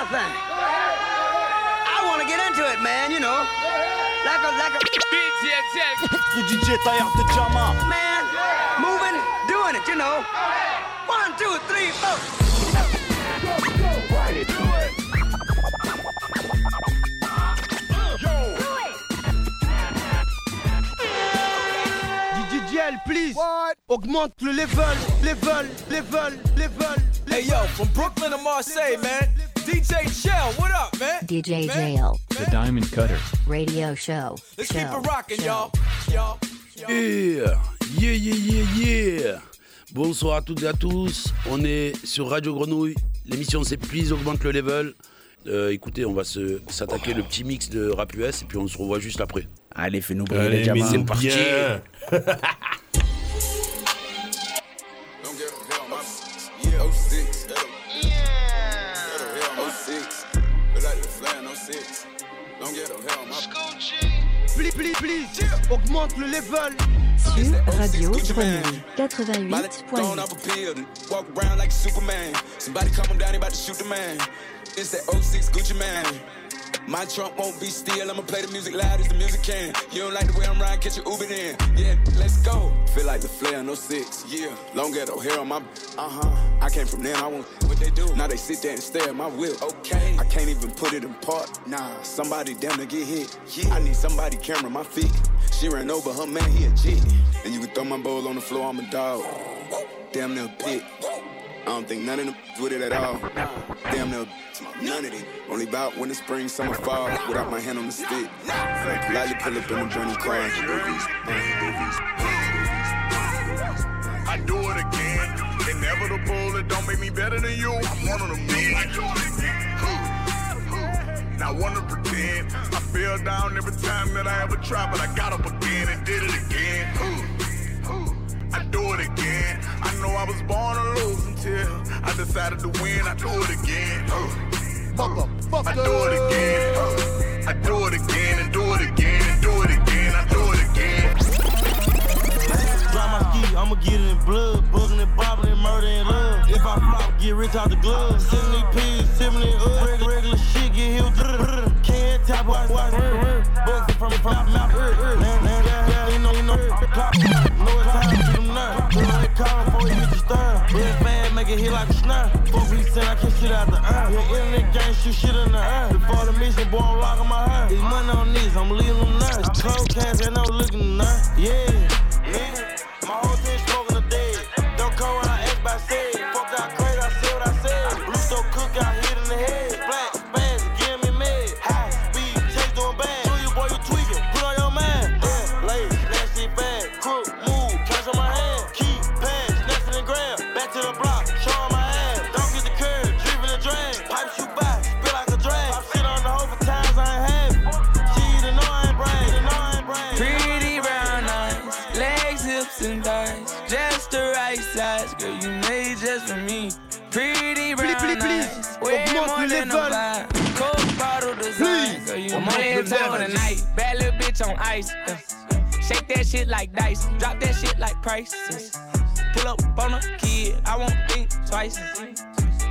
my thing. I want to get into it, man, you know. Like a, like a. Le DJ Taillard de Jama. Man, moving, doing it, you know. One, two, three, four. DJL, please. Augmente le level, level, level, level. Hey yo, from Brooklyn to Marseille, man. DJ Shell, what up, man? DJ. Jail The Diamond Cutter. Radio Show. Let's keep show, it rocking, y'all. Y'all. Yeah, yeah, yeah, yeah, yeah. Bonsoir à toutes et à tous. On est sur Radio Grenouille. L'émission c'est Please augmente le level. Euh, écoutez, on va se s'attaquer le petit mix de rap US et puis on se revoit juste après. Allez, fais-nous briller Allez, les c'est parti. Yeah, flying 06. Don't get hell, my Please, please, please. Augmente le level. Sur Radio Gucci. Grenouille Miley 88.8. off a pill, walk around like Superman. Somebody come down, about to shoot the man. It's that 06 Gucci man. My trunk won't be still, I'ma play the music loud as the music can. You don't like the way I'm riding, catch your Uber then. Yeah, let's go. Feel like the flare, no six. Yeah, long ghetto hair on my. Uh huh. I came from them, I want what they do. Now they sit there and stare at my whip. Okay. I can't even put it in park. Nah, somebody damn to get hit. Yeah. I need somebody camera my feet. She ran over her man, he a G. And you can throw my bowl on the floor, I'm a dog. Damn near pit. I don't think none of them with it at all. Damn near none of them. Only about when the spring, summer, fall. Without my hand on the stick. Lightly pull up in the journey crying. I do it again. Inevitable, it don't make me better than you. I'm one of them men. Now wanna pretend I fell down every time that I ever tried, but I got up again and did it again. I do it again. Know I was born to lose until I decided to win. I do it again. I do it again. I do it again and do it again and do it again. I do it again. Drop my ski, I'ma get it in blood. Buzzing and bobbing and murder love. If I flop, get rich out the glove. 70 P's, 70 up. Regular, regular shit, get healed. Can't tap, watch, watch. Buzzing from from my mouth. Man, man, yeah, yeah, ain't no, ain't no clock. Know Real fast, make it hit like a snare. Fuck he said I can shit out the iron. Yeah, internet gang shoot shit in the air. Before the mission, boy, I'm locking my uh. hair. It's money on these, I'm leaving them there. Cold cash, ain't no looking there. Yeah. Nigga, bitch on ice. uh. Shake that shit like dice, drop that shit like prices. Pull up on a kid, I won't think twice.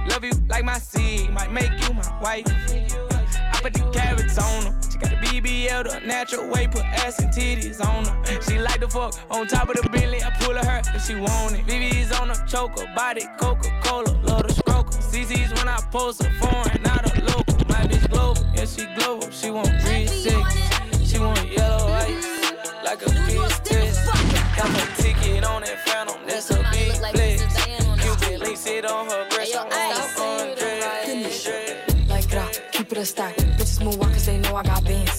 Love you like my seed, might make you my wife. I put the carrots on her. She got a BBL the natural way, put ass and titties on her. She like the fuck on top of the Bentley. I pull her if she want it. BB's on her choker, body Coca Cola, love the stroker. CC's when I post a foreign, not a local. My bitch global, yeah she global. She want 360, she want yellow ice, like a bitch test. Got her ticket on that phantom, that's a big flex. Cupid links it on her breast, I'm on undressed. Like that, keep it a stack. Bitches move on cause they know I got bands.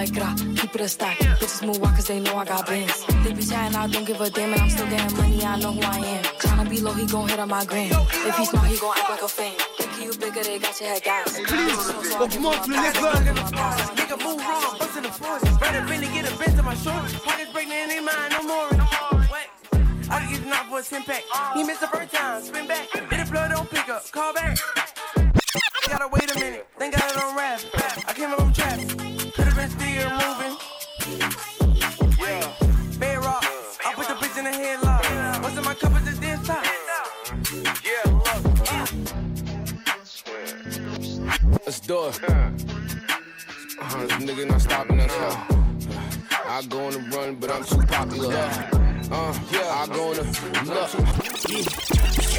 Like keep it a stack. Bitches move on cause they know I got bands. They be chatting, I don't give a damn, and I'm still getting money, I know who I am. Tryna be low, he gon' hit on my gram. If he smart, he gon' act like a fan. Think you bigger, they got your head gas. Bitches slow, so I give him a pass. Nigga move wrong, bust the force. Better finna get a bent to my shorts. Pockets breaking in their mind, no it's impact. He missed the first time, spin back. Hit the blood, don't pick up, call back. I Gotta wait a minute, then got it on rap. I came up from could've been still moving. Yeah, bedrock, I put the bitch in the headlock. What's in my cup is this this top? Yeah, look. Let's do it. Uh, this nigga not stopping us. Uh, I go on the run, but I'm too popular. Uh, yeah, I go on the look.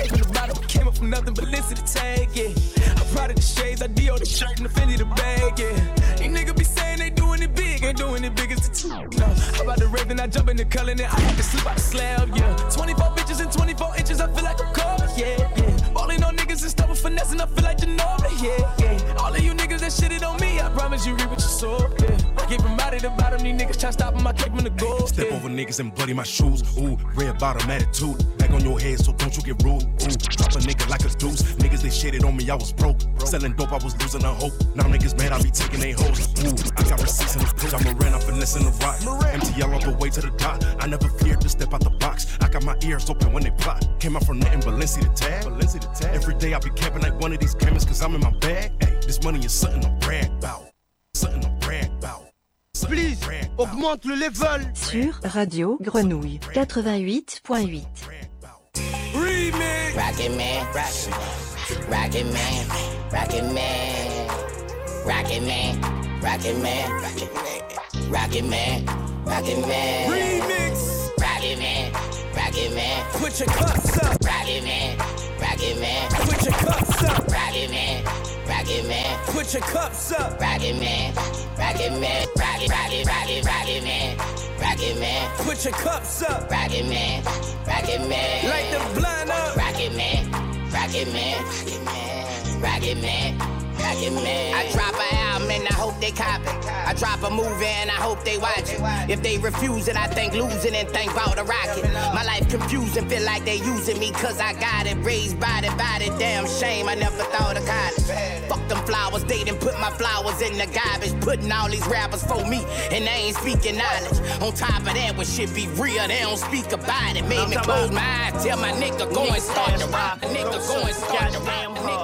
From the bottom, came up from nothing but listen to tag, yeah. Proud of the shades, I D.O. the shirt and the Fendi the bag, yeah. These niggas be saying they doing it big, ain't doing it big as the two. No, I'm about to rave and I jump in the color and I had to sleep out the slab, yeah. 24 bitches and 24 inches, I feel like a car, yeah, yeah. Balling on niggas and stuff with finesse and I feel like Ginobili, yeah, yeah. All of you niggas that shitted on me, I promise you reap what you sow, yeah. Keep from out of the bottom, these niggas try stopping my cake from the gold, Step yeah. over niggas and bloody my shoes. Ooh, red bottom attitude. Back on your head, so don't you get rude. Ooh, drop a nigga like a deuce. Niggas they shitted on me, I was broke. Selling dope, I was losing a hope. Now niggas mad, I be taking they hoes. Ooh, I got receipts in the proof. I'm a ran, I'm finessing the rock. MTL all the way to the top. I never feared to step out the box. I got my ears open when they plot. Came out from nothing but Lindsay the tag. Lindsay the tag. Every day I be camping like one of these cameras, cause I'm in my bag. Hey, this money is something to brag about. Something to brag about. Please, augmente le level. Sur Radio Grenouille 88.8. Remix. Rocket Man, Rocket Man, Rocket Man, Rocket Man, Rocket Man, Rocket Man, Rocket Man, Rocket Man, Remix. Rocket Man, Rocket Man, Put your cups up. Rocket Man, Rocket Man, Put your cups up. Rocket Man, Rocket Man, Put your cups up. Rocket Man, Rocket Man, Rocket, Rocket, Rocket, Rocket Man, Rocket Man, Put your cups up. Rocket Man, Rocket Man, Light the blind up. Rocket Man, Rocket Man, Rocket Man, Rocket Man, I drop an album and I hope they cop it. I drop a movie and I hope they watch it. If they refuse it, I think losing and think about a rocket. My life confusing, feel like they using me cause I got it. Raised by the body, damn shame, I never thought of college. Fuck them flowers, they done put my flowers in the garbage. Putting all these rappers for me and they ain't speaking knowledge. On top of that, when shit be real, they don't speak about it. Made me close my eyes, tell my nigga go and start the rock. Nigga go and start the rock.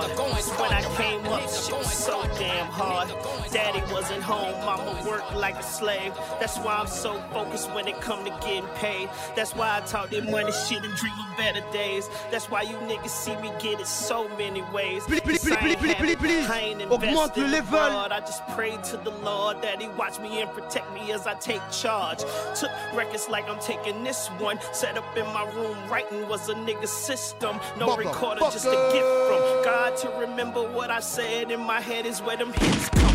Hard. Daddy wasn't home, mama worked like a slave. That's why I'm so focused when it come to getting paid. That's why I talk that money shit and dream of better days. That's why you niggas see me get it so many ways. Please, please, please, please, please, please. I ain't Augmente le level. I just pray to the Lord that He watch me and protect me as I take charge. Took records like I'm taking this one. Set up in my room, writing was a nigga system. No recorder, just a gift from God to remember what I said in my head is where them hits come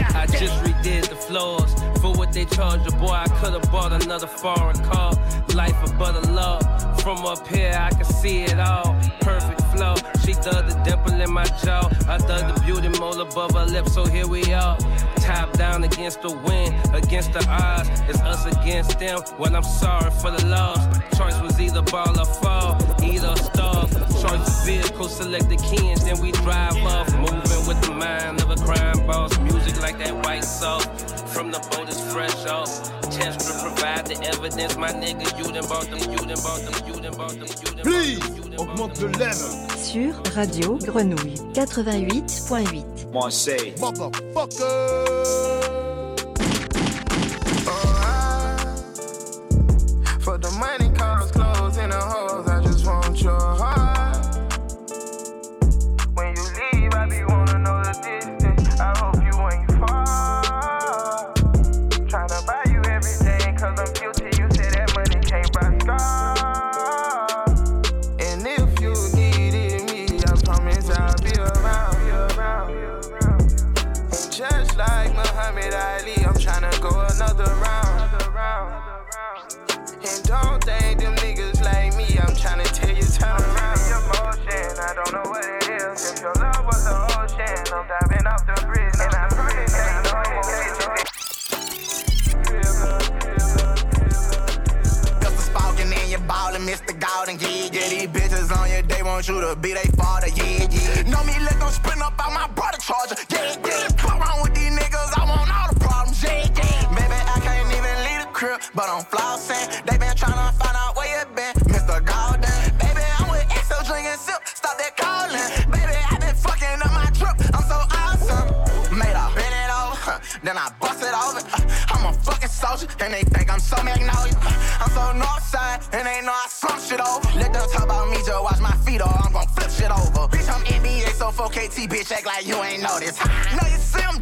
I just redid the floors for what they charge a boy. I could've bought another foreign car. Life of butter love. From up here, I can see it all. Perfect flow. She dug the dimple in my jaw. I dug the beauty mole above her lip, so here we are. Top down against the wind, against the odds. It's us against them. Well, I'm sorry for the loss. Choice was either ball or fall, either starve. Choice vehicle, select the kings, then we drive off. Moving with the mind of a crime boss. Music like that white salt. From the boat is fresh off. Chance to provide the evidence, my nigga. You done bought them, you done bought them, you done bought them, you done Please, augmente le level. Sur Radio Grenouille 88.8. Marseille. For the money, cars, clothes, and the hoes, I just want your heart. Want you to be they father, yeah, yeah. Know me, let them spin up out my brother charger, yeah, yeah. Fuck around with these niggas, I want all the problems, yeah, yeah. Baby, I can't even leave the crib, but I'm flossing. They been tryna find out where you been, Mr. Golden. rolling. Baby, I been fucking up my trip. I'm so awesome. Made a bend it over, then I bust it over. I'm a fucking soldier, and they think I'm so magnolia. I'm so north side, and they know I slump shit over. 4KT, bitch, act like you ain't noticed. Know you see I'm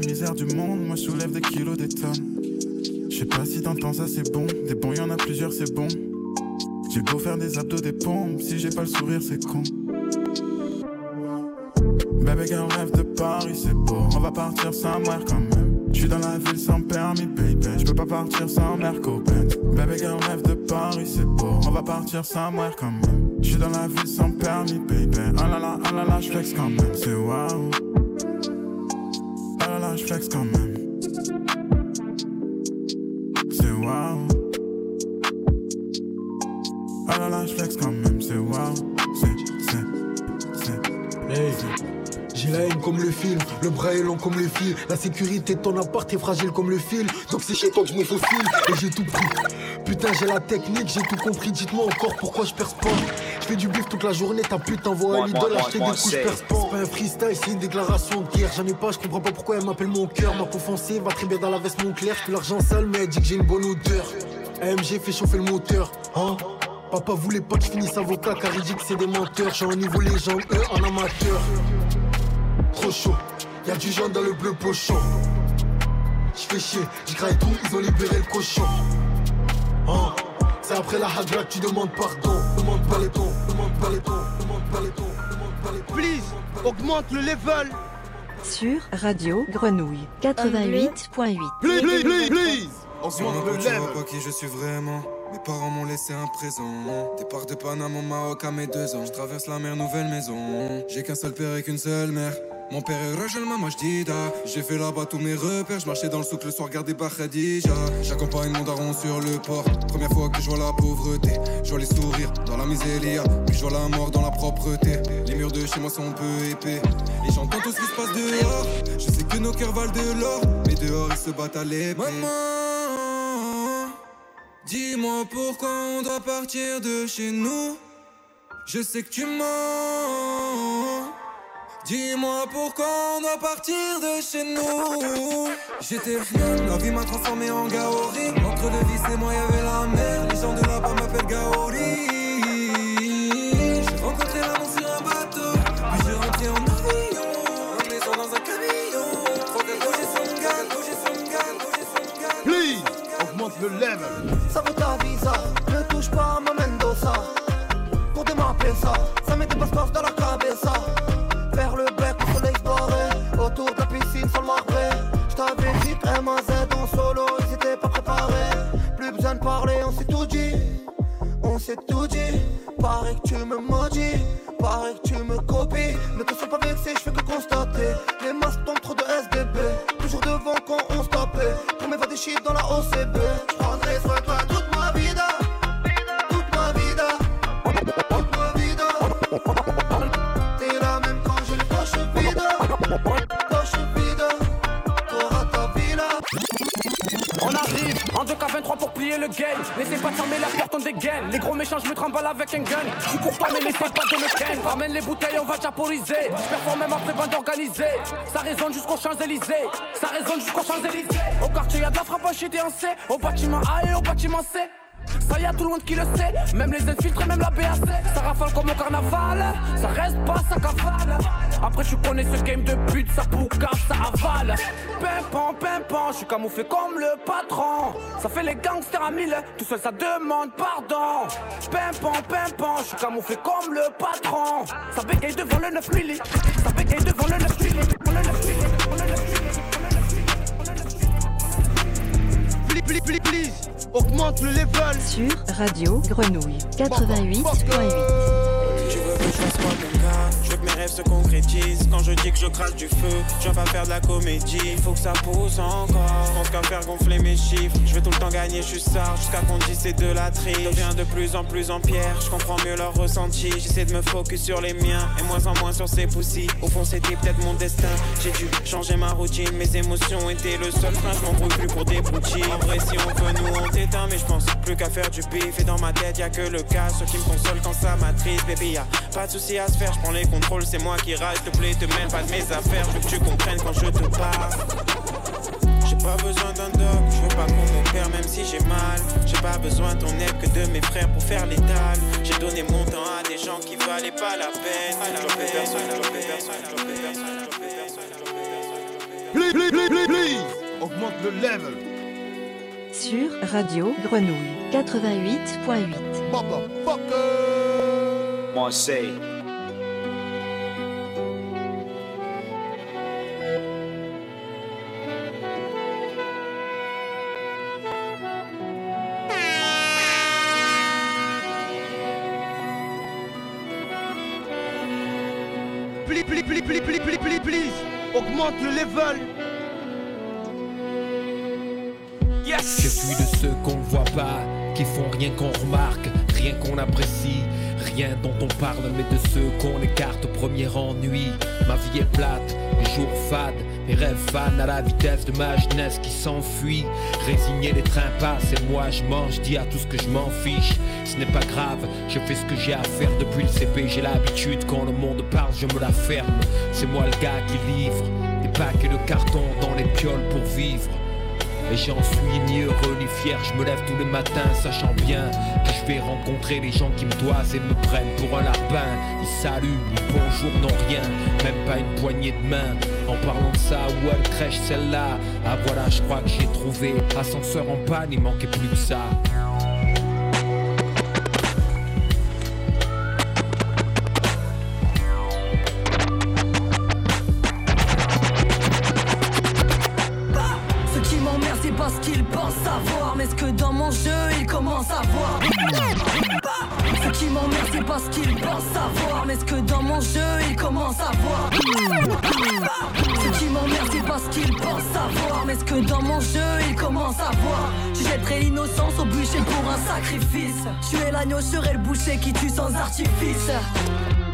la misère du monde, moi je soulève des kilos, des tonnes. Je sais pas si t'entends ça c'est bon, des bons y en a plusieurs c'est bon. J'ai beau faire des abdos des pompes, si j'ai pas le sourire c'est con. Bébé girl rêve de Paris c'est beau, on va partir sans mourir quand même. J'suis dans la ville sans permis baby, j'peux pas partir sans Merco Benz. Bébé girl rêve de Paris c'est beau, on va partir sans mourir quand même. J'suis dans la ville sans permis baby, ah là là, ah là là j'flex quand même, c'est waouh. Là j'flex quand même. C'est waouh. Là là j'flex quand même, comme le film, le bras est long comme le fil. La sécurité de ton appart est fragile comme le fil. Donc c'est chez toi que je me faufile et j'ai tout pris. Putain, j'ai la technique, j'ai tout compris. Dites-moi encore pourquoi je perce pas. Je fais du bif toute la journée, ta putain voit à l'idole acheter des couches, je perce pas. C'est pas un freestyle, c'est une déclaration de guerre. J'en ai pas, je comprends pas pourquoi elle m'appelle mon cœur. Ma peau foncée va très bien dans la veste mon clair. Je l'argent sale, mais elle dit que j'ai une bonne odeur. AMG fait chauffer le moteur, hein? Papa voulait pas que je finisse avocat car il dit que c'est des menteurs. Je suis en niveau légende, eux en amateur. Trop chaud, y'a du jaune dans le bleu pochon. J'fais chier, j'graille tout, ils ont libéré le cochon. Hein, c'est après la hagra que tu demandes pardon. Demande pas les tons, demande pas les tons, demande pas les tons, demande pas les tons. Please, augmente le level. Sur Radio Grenouille 88.8. Please, please, please, please. Sur Augmente un le level. qui je suis vraiment. Mes parents m'ont laissé un présent. Départ de Panama au Maroc à mes deux ans. Je traverse la mer, nouvelle maison. J'ai qu'un seul père et qu'une seule mère. Mon père est Rajalma Majdida. J'ai fait là-bas tous mes repères. Je marchais dans le souk le soir, gardé par. J'accompagne mon daron sur le port. Première fois que je vois la pauvreté. Je vois les sourires dans la miséria. Puis je vois la mort dans la propreté. Les murs de chez moi sont peu épais. Et j'entends tout ce qui se passe dehors. Je sais que nos cœurs valent de l'or. Mais dehors ils se battent à l'épée. Maman, dis-moi pourquoi on doit partir de chez nous. Je sais que tu mens. Dis-moi pourquoi on doit partir de chez nous. J'étais rien, la vie m'a transformé en Gaori. Entre le vice et moi, y'avait la mer. Les gens de là-bas m'appellent Gaori. Level. Ça vaut ta visa, ne touche pas à ma Mendoza. Pour démarrer ça, ça met des passeports dans la cabeza. Faire le bec au soleil se autour de la piscine sur le marbré. J't'avais dit que MAZ en solo, ils étaient pas préparés. Plus besoin de parler, on s'est tout dit. On s'est tout dit. Pareil que tu me maudis, pareil que tu me copies. Ne te sens pas vexé, je fais que constater. Les masques tombent trop de SDB. Toujours devant quand on se tapait. Pour m'évader des chiffres dans la OCB. Les gros méchants, je me trimballe avec un gun. Suis pour toi, mais laissez pas de me ken. Ramène les bouteilles, on va japoriser. Je performe même après bande organisée. Ça résonne jusqu'aux Champs-Élysées. Ça résonne jusqu'aux Champs-Élysées. Au quartier, y'a de la frappe en C. Au bâtiment A et au bâtiment C. Ça y a tout le monde qui le sait, même les infiltrés, même la BAC. Ça rafale comme au carnaval, ça reste pas, ça cavale. Après, tu connais ce game de pute, ça poucave, ça avale. Pimpant, je suis camouflé comme le patron. Ça fait les gangsters à mille, tout seul ça demande pardon. Pimpant, pimpant, je suis camouflé comme le patron. Ça bégaye devant le 9 milli, ça bégaye devant le 9 milli, le 9 milli, le 9 milli. Please, please, please, please, augmente le level. Sur Radio Grenouille 88.8. Tu veux que je fasse quoi mon gars Je veux que mes rêves se concrétisent. Quand je dis que je crache du feu Je viens pas faire de la comédie. Faut que ça pousse encore. Je pense qu'à faire gonfler mes chiffres. Je veux tout le temps gagner, je suis star Jusqu'à qu'on dise c'est de la triche. Je deviens de plus en plus en pierre. Je comprends mieux leur ressenti J'essaie de me focus sur les miens. Et moins en moins sur ces poussis Au fond c'était peut-être mon destin. J'ai dû changer ma routine. Mes émotions étaient le seul frein. Je m'embrouille plus pour des broutilles En vrai si on veut nous on t'éteint Mais je pense plus qu'à faire du bif. Et dans ma tête y a que le cas. Ce qui me console quand ça m'attriste. Baby y a pas de souci à se faire. Je les contrôles c'est moi qui rage te plaît te mêle pas de mes affaires Je veux que tu comprennes quand je te parle j'ai pas besoin d'un doc, je veux pas qu'on m'opère même si j'ai mal. J'ai pas besoin de ton aide que de mes frères pour faire l'étal. J'ai donné mon temps à des gens qui valaient pas la peine. J'en fais personne, j'en fais personne, j'en fais personne, j'en fais personne. Please, please, please, please, please. Augmente le level. Sur Radio Grenouille 88.8. Marseille. Je suis de ceux qu'on voit pas, qui font rien qu'on remarque, rien qu'on apprécie, rien dont on parle, mais de ceux qu'on écarte au premier ennui. Ma vie est plate, les jours fades, mes rêves fans à la vitesse de ma jeunesse qui s'enfuit. Résigné, les trains passent et moi je mange, dis à tout ce que je m'en fiche. Ce n'est pas grave, je fais ce que j'ai à faire depuis le CP. J'ai l'habitude quand le monde parle, je me la ferme. C'est moi le gars qui livre des paquets de carton dans les pioles pour vivre. Et j'en suis ni heureux ni fier, je me lève tous les matins sachant bien que je vais rencontrer les gens qui me toisent et me prennent pour un lapin. Ils saluent, ni bonjour, non rien, même pas une poignée de main. En parlant de ça, où elle crèche celle-là Ah voilà, je crois que j'ai trouvé. Ascenseur en panne, il manquait plus que ça. Sacrifice. Tu es l'agneau, je serai le boucher qui tue sans artifice.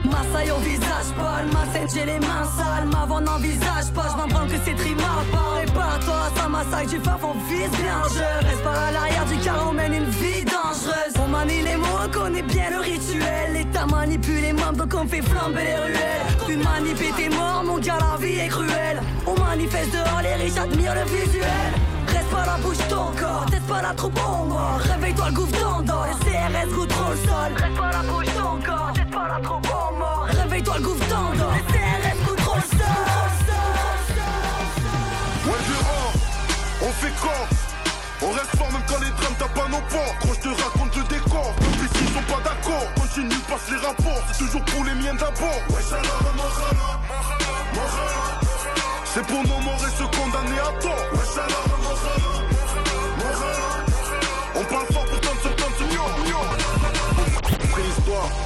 Ma saille au visage pâle, ma scène j'ai les mains sales, ma voix n'envisage pas, je m'en branle que c'est trimar Prépare-toi, ça massacre du faf, on vise bien Je reste pas à l'arrière du car on mène une vie dangereuse. On manie les mots, on connaît bien le rituel. L'État manipule les membres donc on fait flamber les ruelles. Tu manipules tes morts, mon gars la vie est cruelle. On manifeste dehors, les riches admirent le visuel pas la bouche ton corps, pas la troupe moi Réveille-toi le gouffre d'endor, les CRS goûtent trop le sol Reste pas la bouche ton corps, teste pas la troupe moi Réveille-toi le gouffre d'endor, les CRS goûtent trop le sol Ouais, je on fait corps. On reste fort même quand les drames tapent à nos portes. Quand je te raconte le décor, comme ici ils sont pas d'accord. Continue, passe les rapports, c'est toujours pour les miens d'abord. Ouais, mohana. C'est pour nos morts et se condamner à tort.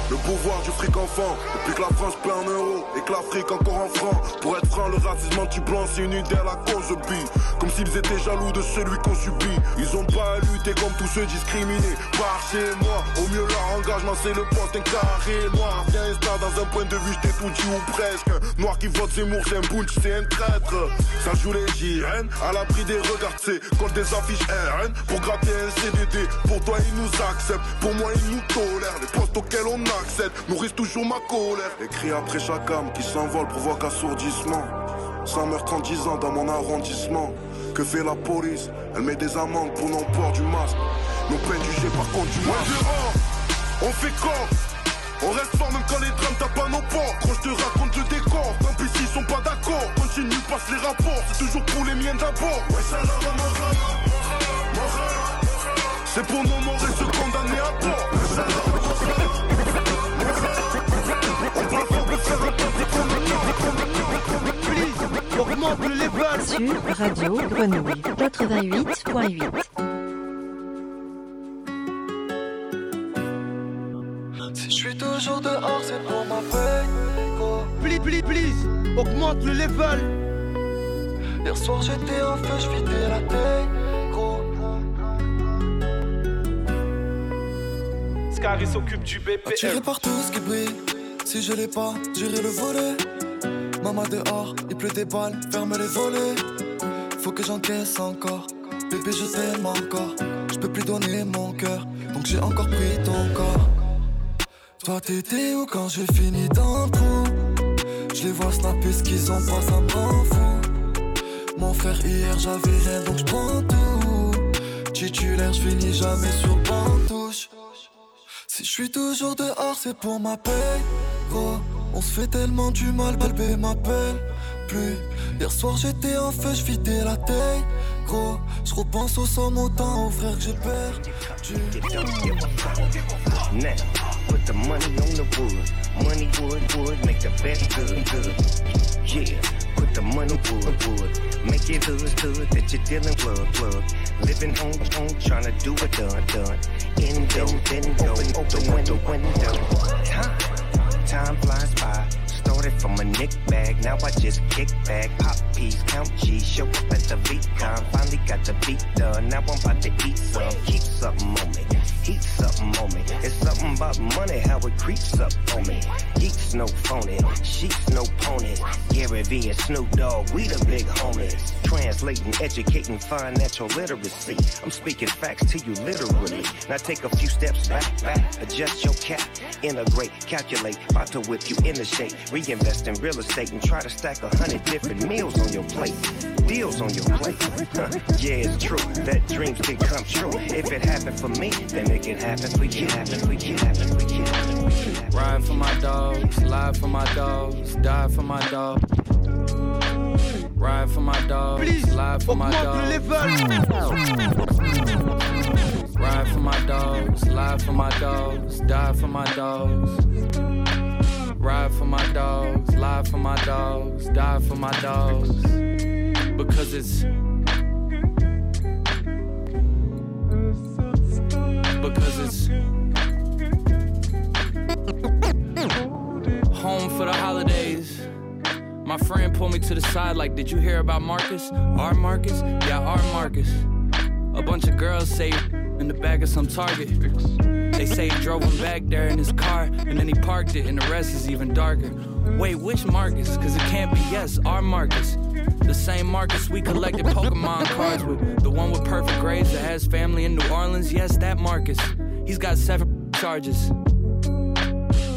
Le pouvoir du fric enfant. Depuis que la France paie en euros et que l'Afrique encore en francs. Pour être franc, le racisme anti-blanc, c'est une idée à la cause bille. Comme s'ils étaient jaloux de celui qu'on subit. Ils ont pas à lutter comme tous ceux discriminés. Par chez moi, au mieux leur engagement, c'est le poste un carré noir. Viens installe dans un point de vue, j't'ai tout dit ou presque. Noir qui vote Zemmour, c'est un bunch, c'est un traître. Ça joue les JN, à l'abri des regards, c'est contre des affiches RN. Pour gratter un CDD, pour toi ils nous acceptent, pour moi ils nous tolèrent. Les postes auxquels on accède nourrissent toujours ma colère. Cris après chaque âme qui s'envole provoquent assourdissement. 100 meurtres en 10 ans dans mon arrondissement. Que fait la police? Elle met des amendes pour non-port du masque. Nos peines jugées par contre du masque. On fait corps on reste fort même quand les drames tapent à nos portes Quand je te raconte le décor Tant pis s'ils sont pas d'accord Continue, passe les rapports C'est toujours pour les miens d'abord Ouais. C'est pour nos morts et se condamner à tort Augmente le level. Sur Radio Grenouille 88.8. Si je suis toujours dehors, c'est pour ma paix. Please, please, please, augmente le level. Hier soir j'étais en feu, je vidais la tête. Gros. Scary s'occupe du Attiré BPM. par tout ce qui brille? Si je l'ai pas, j'irai le voler. Maman dehors, il pleut des balles, ferme les volets. Faut que j'encaisse encore. Bébé, je t'aime encore. Je peux plus donner mon cœur, donc j'ai encore pris ton corps. Toi, t'étais où quand j'ai fini dans le trou? Je les vois snapper ce qu'ils ont pas, ça me rend fou. Mon frère, hier j'avais rien, donc je prends tout. Titulaire, je finis jamais sur le banc de touche. Si je suis toujours dehors, c'est pour ma paix. On se fait tellement du mal, bébé m'appelle plus. Hier soir j'étais en feu, je la tête. Gros, je repense au somme autant aux frères que j'ai perdu. Put the money on the wood. Money wood, wood, make the best good, good. Yeah, put the money wood, wood. Make it hood, that you're dealing plug, plug. Living home, home, trying to do it done, done. Indo, bendo, open, open window, window. Time flies by. Started from a nick bag, now I just kick back. Pop peas, count G, show up at the VeeCon. Finally got the beat done, now I'm about to eat some. Keep something on me, heat something on me. It's something about money, how it creeps up on me. Geeks no phony, sheets no pony. Gary Vee and Snoop Dogg, we the big homies. Translating, educating financial literacy. I'm speaking facts to you literally. Now take a few steps back, back, adjust your cap, integrate, calculate, about to whip you into shape. Reinvest in real estate and try to stack a hundred different meals on your plate. Deals on your plate. Huh. Yeah, it's true that dreams can come true. If it happened for me, then it can happen for you. Happen, we can happen, we can happen, we can happen. Ride for my dogs, live for my dogs, die for my dogs. Ride for my dogs, live for my dogs. Ride for my dogs, live for my dogs, die for my dogs. Ride for my dogs, live for my dogs, die for my dogs. Because it's because it's home for the holidays. My friend pulled me to the side like, Did you hear about Marcus? Our Marcus? Yeah, our Marcus. A bunch of girls say in the back of some Target. They say he drove him back there in his car and then he parked it and the rest is even darker. Wait, which Marcus? Cause it can't be yes, our Marcus. The same Marcus we collected Pokemon cards with. The one with perfect grades that has family in New Orleans. Yes, that Marcus. He's got seven charges.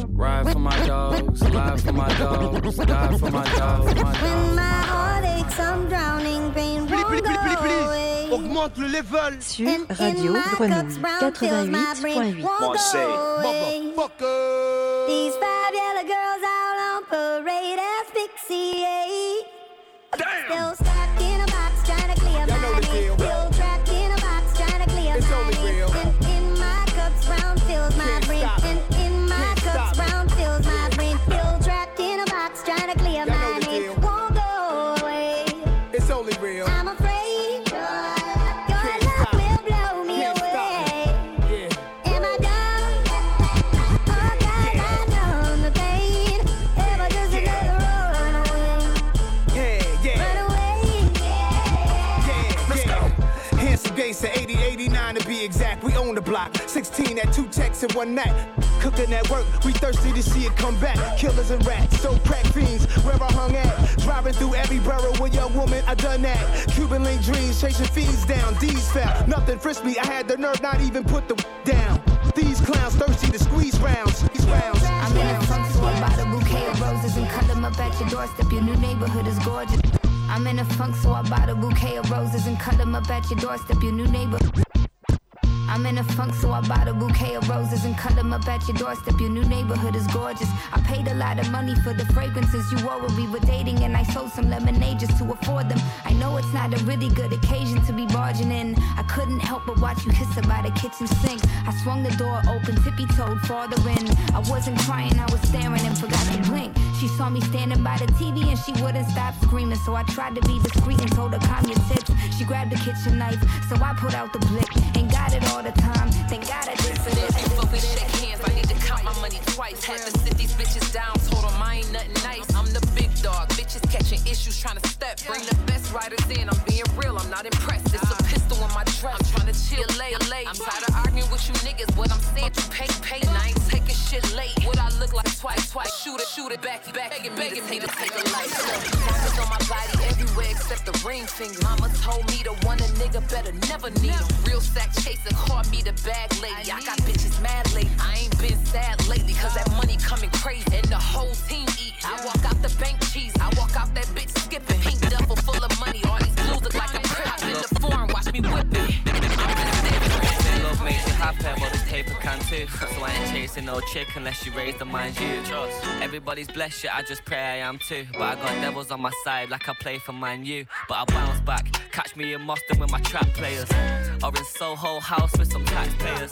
Ride for my dogs, live for my dogs, die for my dogs, my When my heart aches, I'm drowning, pain Please, won't please, please, please, go please. away. Augmente le level. Sur Radio Grenouille 88.8. Marseille. These five yellow girls out on parade 16 at two texts in one night. Cooking at work, we thirsty to see it come back. Killers and rats, so crack fiends, where I hung at. Driving through every borough with your woman, I done that. Cuban link dreams, chasing fiends down. D's fell, nothing frisked me. I had the nerve not even put the down. These clowns thirsty to squeeze rounds. These rounds. I'm in a funk, I bought a bouquet of roses and cut them up at your doorstep. Your new neighborhood is gorgeous. I'm in a funk, so I bought a bouquet of roses and cut them up at your doorstep. Your new neighborhood. I'm in a funk, so I bought a bouquet of roses and cut them up at your doorstep. Your new neighborhood is gorgeous. I paid a lot of money for the fragrances you wore when we were dating, and I sold some lemonade just to afford them. I know it's not a really good occasion to be barging in. I couldn't help but watch you hiss by the kitchen sink. I swung the door open, tippy toed farther in. I wasn't crying, I was staring and forgot to blink. She saw me standing by the TV and she wouldn't stop screaming, so I tried to be discreet and told her calm your tits. She grabbed the kitchen knife, so I put out the blick and got it all all the time. Thank God I did for this. You shake hands, I need to count my money twice. Had to sit these bitches down, told them I ain't nothing nice. I'm the big dog, bitches catching issues, trying to step. Bring the best riders in, I'm being real, I'm not impressed. It's a on my dress. I'm trying to chill late, late. I'm tired of arguing with you niggas, What I'm saying you pay, pay. And I ain't taking shit late. What I look like twice, twice. Shoot it, shoot it back, back. Begging, begging me to take a life. Diamonds on my body everywhere except the ring finger. Mama told me to one a nigga better never need him. Real sack chaser caught me the bag lady. I got bitches mad late. I ain't been sad lately, cause that money coming crazy. And the whole team eat. I walk out the bank cheese. I walk out that bitch skipping. Pinked up me whip it. You this paper can too. So I ain't chasing no chick unless she raise the mind you. Trust. Everybody's blessed, yeah, I just pray I am too. But I got devils on my side like I play for Man U. But I'll bounce back, catch me in Moston with my trap players. Or in Soho House with some taxpayers.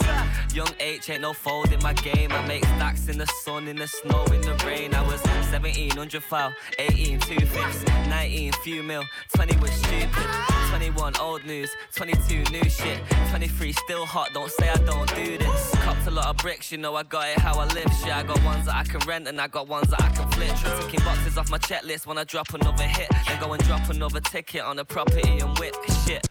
Young H ain't no fold in my game. I make stacks in the sun, in the snow, in the rain. I was 1700 foul, 18 two fifths, 19 few mil, 20 was stupid, 21 old news, 22 new shit, 23 still hot. Don't say I don't do this. Copped a lot of bricks, you know I got it how I live. Shit, I got ones that I can rent and I got ones that I can flip. Ticking boxes off my checklist when I drop another hit. Then go and drop another ticket on a property and whip. Shit.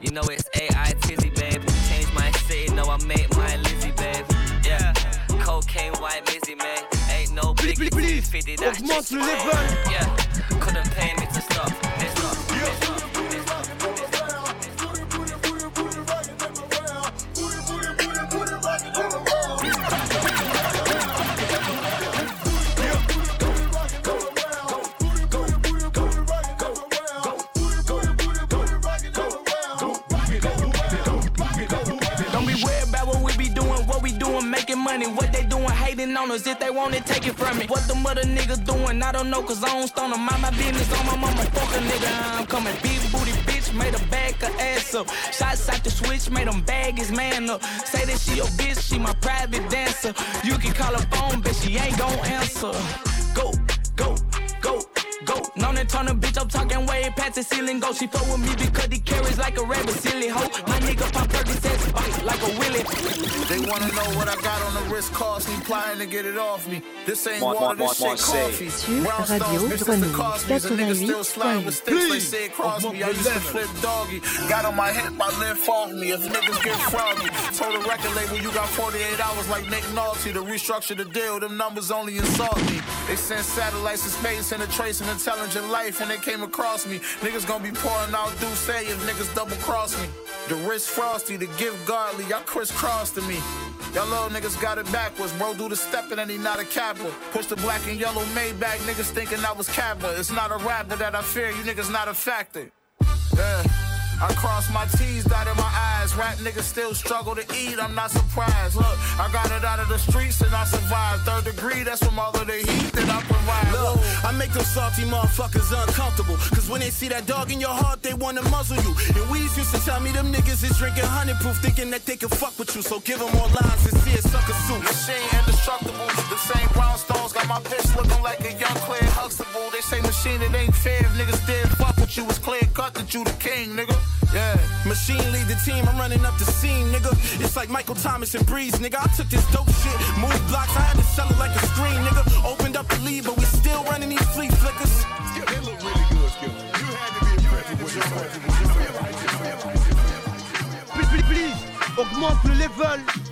You know it's AI Tizzy, babe. Change my city, know I make my Lizzie, babe. Yeah. Cocaine, white Mizzy, man. Ain't no biggie, please, fitted that augmente shit. le level. Yeah. Couldn't pay me to stop. If they want it, take it from me. What the mother niggas doing, I don't know, cause I don't stone them. Mind my business on my mama, fuck a nigga. I'm coming big booty bitch, made a back her ass up. Shots out the switch, made him bag his man up. Say that she your bitch, she my private dancer. You can call her phone, bitch, she ain't gon' answer. And turn a bitch up, talking way past the ceiling. Go, she fuck with me because he carries like a rabbit, silly hoe. My nigga pop Percocets, bite like a willy. They wanna know what I got on the wrist cost me, plotting to get it off me. This ain't Moi- water, moi- this moi- shit coffee. Sur Brownstones Radio mixed Grenouille into Cosby's, a nigga still sliding with sticks, they Please, say Crosby. I used to flip doggy. Got on my hip, my lift off me. If niggas get froggy, told the record label you got 48 hours like Nick Nolte to restructure the deal. Them numbers only insult me. They sent satellites to space and a trace of intelligent life, and they came across me. Niggas gonna be pouring out do say if niggas double cross me. The wrist frosty, the gift godly, y'all crisscross to me. Y'all little niggas got it backwards. Bro, do the stepping and he not a capper. Push the black and yellow Maybach, niggas thinking I was capper. It's not a rapper that I fear, you niggas not a factor. Yeah. I cross my T's, dotted my eyes. Rap niggas still struggle to eat, I'm not surprised. Look, I got it out of the streets and I survived. Third degree, that's from all of the heat that I provide. Look, I make them salty motherfuckers uncomfortable. Cause when they see that dog in your heart, they wanna muzzle you. And Weez used to tell me them niggas is drinking honey proof, thinking that they can fuck with you. So give them more lines and see it sucker suit. Machine indestructible. The same brownstones got my bitch looking like a young Claire Huxtable. They say machine, it ain't fair. If niggas did fuck with you, it's clear cut that you the king, nigga. Yeah. Machine lead the team, I'm running up the scene, nigga. It's like Michael Thomas and Brees, nigga. I took this dope shit, moved blocks, I had to sell it like a screen, nigga. Opened up the lead, but we still running these flea flickers. They look really good, Skip. You had to be impressed with your Please, please, please, augmente le level.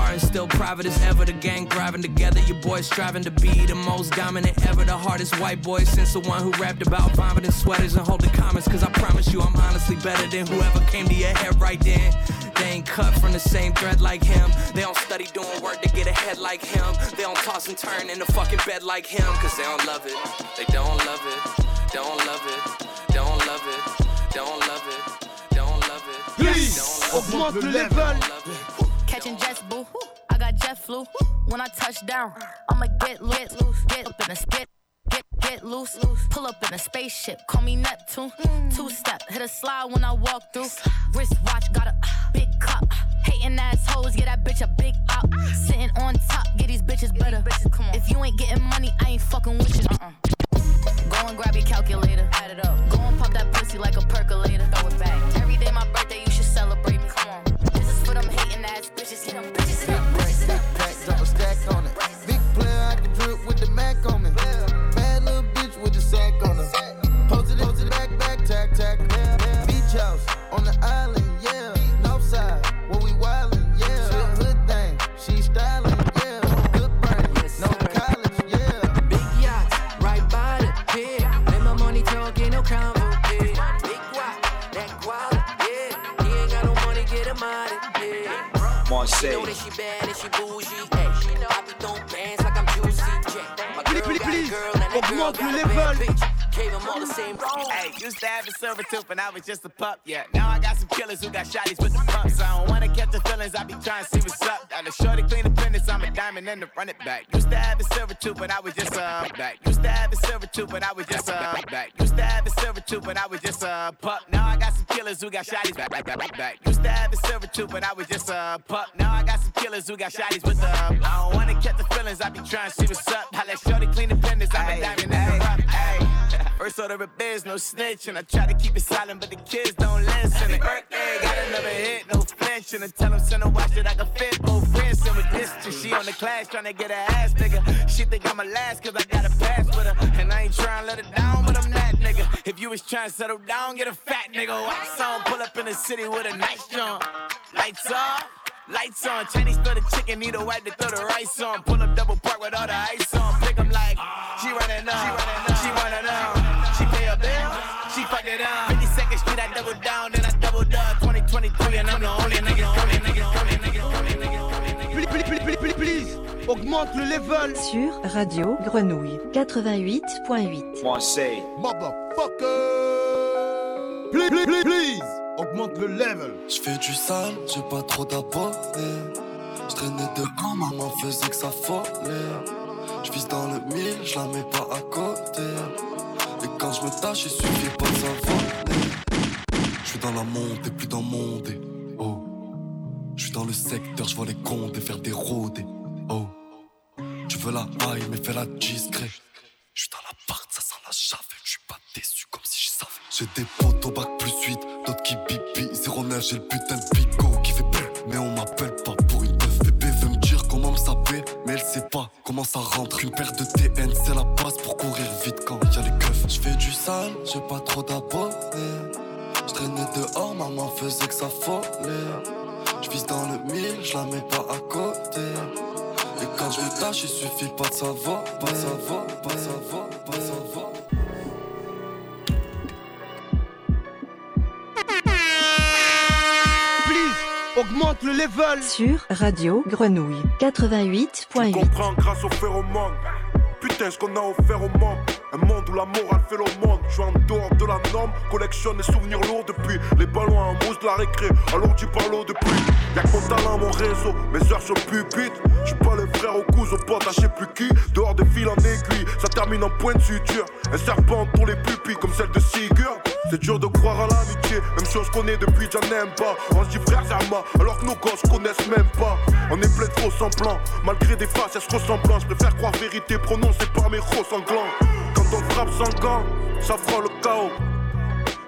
garden's still private as ever. The gang thriving together. Your boys striving to be the most dominant ever. The hardest white boy since the one who rapped about vomiting sweaters and holding comments. Cause I promise you, I'm honestly better than whoever came to your head right then. They ain't cut from the same thread like him. They don't study doing work to get ahead like him. They don't toss and turn in the fucking bed like him. Cause they don't love it. They don't love it. Don't love it. Don't love it. Don't love it. Don't love it. Please, Don't love augmente it. le level. Flu. When I touch down, I'ma get lit, loose, get up in a get, get, get get loose. Pull up in a spaceship, call me Neptune. Two step, hit a slide when I walk through. Wrist watch, got a big cup. Hating assholes, get that bitch a big up. Sitting on top, get these bitches better. If you ain't getting money, I ain't fucking with you. Uh-uh. Go and grab your calculator, add it up. Go and pop that pussy like a percolator. Throw it back. Have a silver tooth when I was just a pup, yeah. Now I got some killers who got shotties with the pumps. I don't wanna catch the feelings, I be trying to see what's up. Got a shorty clean the penis, I'm a diamond and to run it back. Used to have a silver tooth when I was just a back. Used to have a silver tooth when I was just a back. Used to have a silver tooth when I was just a pup. Now I got some killers who got shotties back, back, back, back. Used to have a silver tooth when I was just a pup. Now I got some killers who got shotties with the. I don't wanna catch the feelings, I be trying to see what's up. I let shorty clean the penis, I'm a diamond and to run. First order of biz, no snitch, and I try to keep it silent, but the kids don't listen. Birthday, got another hit, no flinching. And tell them send a watch that I can fit both friends. And with this, she on the class trying to get her ass bigger. She think I'm a last cause I got a pass with her. And I ain't trying to let her down, but I'm that nigga. If you was trying to settle down, get a fat nigga. Wax on, pull up in the city with a nice jump. Lights off. Lights on, Chinese throw the chicken, need a wipe to throw the rice on. Pull up double park with all the ice on. Pick 'em like, she running up, she running up, she running up. She pay a bill, she fuck it up. 52nd Street, I double down, then I doubled up. 2023, and I'm the only nigga, only nigga, only nigga, only nigga, only nigga. Please, please, please, please, please, augmente le level. Sur Radio Grenouille 88.8. Marseille. Motherfucker. Please, please, please, please, augmente le level. Je fais du sale, j'ai pas trop d'abonnés. Je traînais de maman faisait que ça fallait. Je dans le mille, je mets pas à côté. Et quand je me tâche, il suffit pas de s'envoler. Je dans la montée, plus dans mon dé. Oh. Je dans le secteur, je vois les comptes et faire des rôdés. Oh. Tu veux la haille, mais fais la discret. Je suis dans la part, ça sent la chave. Je suis pas déçu comme si je savais. J'ai des potes au bac plus 8, d'autres qui bibi 09, j'ai le putain de pico pas comment ça rentre. Une paire de TN, c'est la base pour courir vite quand y a les keufs. Je fais du sale, j'ai pas trop d'abonnés. Je traînais dehors, maman faisait que ça. Je vise dans le mille, je la mets pas à côté. Et quand je tâche, il suffit pas de savoir, pas de savoir, pas de savoir, pas de savoir. Augmente le level. Sur Radio Grenouille 88.8. comprends grâce au phéromone. Putain, ce qu'on a offert au monde. Un monde où la morale fait le monde. Je suis en dehors de la norme, collectionne les souvenirs lourds depuis les ballons en mousse de la récré. Alors tu parles depuis. Y'a que mon talent, mon réseau, mes heures sur pupitre. Je suis pas le frère au cousin, au pote, à je sais plus qui. Dehors des fils en aiguille, ça termine en point de suture. Un serpent pour les pupilles comme celle de Sigurd. C'est dur de croire à l'amitié, même si on se connaît depuis, j'en aime pas. On se dit frère Zama, alors que nos gosses connaissent même pas. On est plein de faux semblants, malgré des faces, ressemblantes. Je préfère croire vérité prononcée par mes gros sanglants. Quand on frappe sans gants, ça fera le chaos.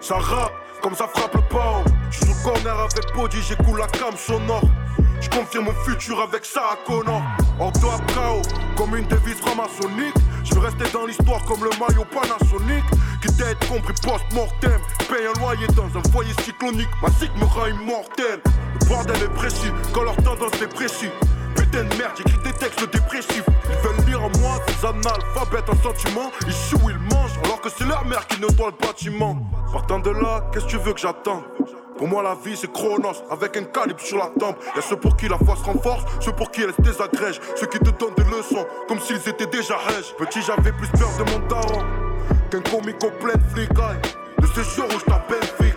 Ça rappe comme ça frappe le pao. J'suis sous corner avec Body, j'écoule la cam sonore. Je confirme mon futur avec ça à Connor. KO, comme une devise franc-maçonnique. Je veux rester dans l'histoire comme le maillot Panasonic. Quitte à compris post-mortem. Paye un loyer dans un foyer cyclonique. Ma cycle me rend immortel. Le bordel est précis, quand leur tendance est précis. Putain de merde, j'écris des textes dépressifs. Ils veulent lire en moi des analphabètes en sentiment. Ils chouent, ils mangent, alors que c'est leur mère qui nettoie le bâtiment. Partant de là, qu'est-ce que tu veux que j'attends pour moi la vie c'est Chronos avec un calibre sur la tempe Y'a ceux pour qui la foi renforce, ceux pour qui elle se désagrège. Ceux qui te donnent des leçons comme s'ils étaient déjà rêches Petit j'avais plus peur de mon daron qu'un au plein de flicailles. De ce jour où je t'appelle Fika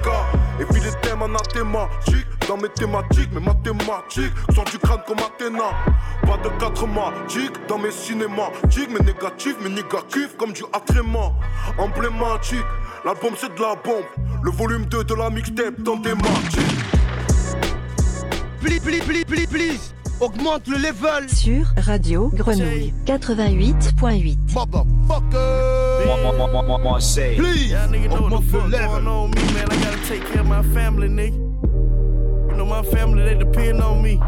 dans mes thématiques, mes mathématiques Sort du crâne comme Athéna. Pas de quatre magiques dans mes cinématiques. Mes négatifs, mes négatifs comme du Atréma. Emblématique, l'album c'est de la bombe. Le volume 2 de la mixtape dans des matchs Please, please, please, please, please Augmente le level Sur Radio Grenouille 88.8 Motherfucker Please Augmente le level on me, man. I gotta take care of my family, nigga. You know my family, they depend on me.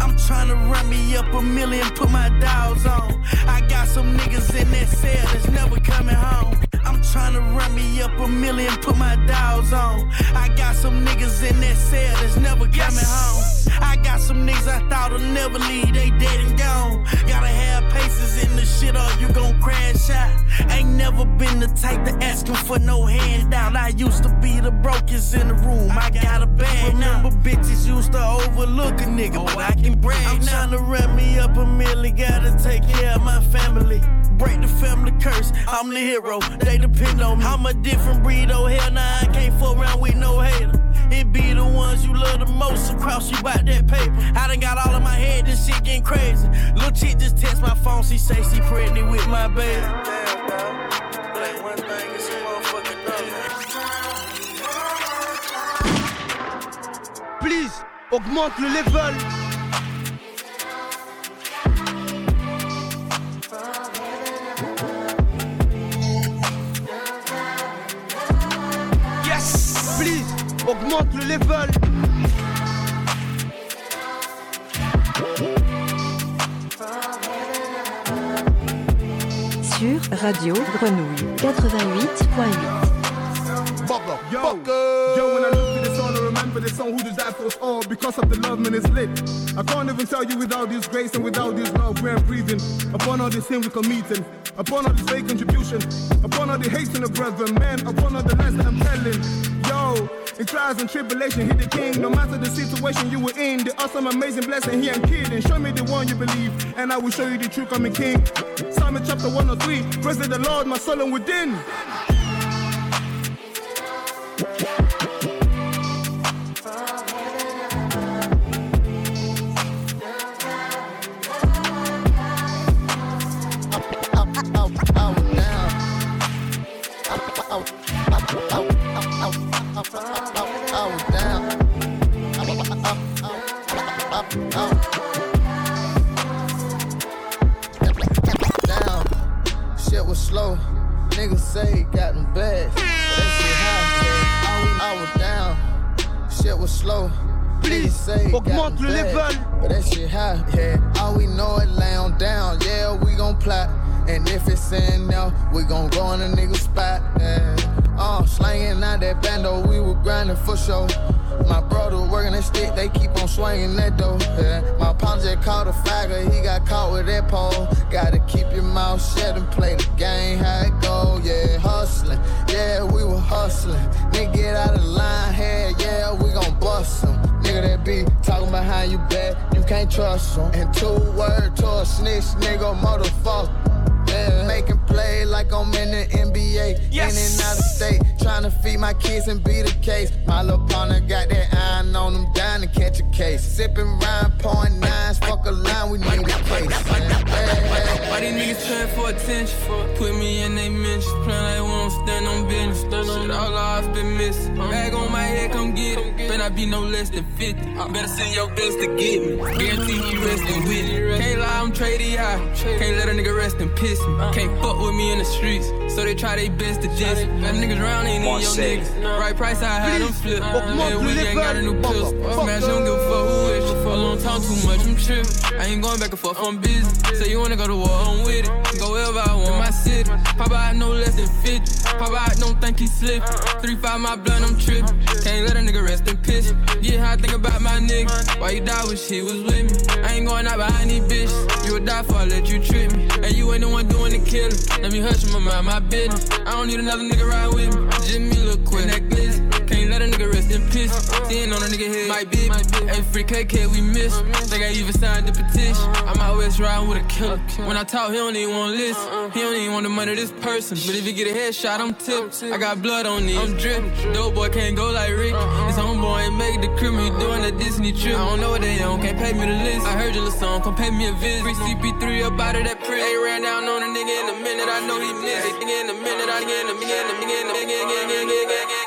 I'm trying to run me up a million, put my dials on. I got some niggas in that cell that's never coming home. I'm trying to run me up a million, put my dials on. I got some niggas in that cell that's never coming home. I got some niggas I thought would never leave, they dead and gone. Gotta have paces in the shit or you gon' crash out. Ain't never been the type to asking for no handout. I used to be the brokest in the room, I got a bag now. But bitches used to overlook a nigga, but I can brag I'm trying to run me up a million, gotta take care of my family. Break the family curse, I'm the hero, they depend on me. I'm a different breed, oh hell nah, I can't fool around with no hater. It be the ones you love the most across you by that paper. I done got all in my head, this shit getting crazy. Little chick just text my phone, she say she pregnant with my baby. Damn, dog. But ain't one thing, it's a motherfucking another. Please Augmente le level Augmente le level Sur Radio Grenouille 88.8 Yo, yo, when I look at this song, I remember this song, who does that for us? All? Because of the love, man, it's lit. I can't even tell you without this grace and without this love, we're breathing. Upon all this sin we committing, upon all this fake contribution, upon all the hate in the brethren, man, upon all the lies that I'm telling. Yo, in trials and tribulation, hit the king. No matter the situation you were in, the awesome, amazing blessing, he ain't kidding. Show me the one you believe, and I will show you the truth, I'm a king. Psalm chapter 103, praise the Lord, my soul and within. 50. Better send your best to get me. Guarantee he resting with me. Can't lie, I'm trading high. Can't let a nigga rest and piss me. Can't fuck with me in the streets. So they try their best to diss me. That niggas round ain't in your niggas. Right price, I had them flip. Man, we ain't got a new pistol. Smash, don't give a fuck talk too much, I'm tripping. I ain't going back and forth, I'm busy. Say you wanna go to war, I'm with it. Go wherever I want, my city. Pop out no less than 50. Pop out, don't think he slip. 3-5 my blunt, I'm tripping. Can't let a nigga rest in piss. Yeah, how I think about my nigga. Why you die when she was with me? I ain't going out behind these bitches. You would die for I let you trip me. And you ain't the one doing the killing. Let me hush my mind, my business. I don't need another nigga ride with me. A rest then. On a nigga head, might be. Hey, free KK, we miss. Think I even signed the petition. I'm out west riding with a killer. When I talk, he don't even want to listen. He don't even want the money of this person. But if he get a headshot, I'm tipped. I got blood on me, I'm drip. Dope boy can't go like Rick. His homeboy ain't make the crib, he doing a Disney trip. I don't know what they on, can't pay me the list. I heard your little song, come pay me a visit. Free CP3 up out of that print. Ain't ran down on a nigga in a minute, I know he missed. Nigga in a minute, I get in a minute, nigga in a minute.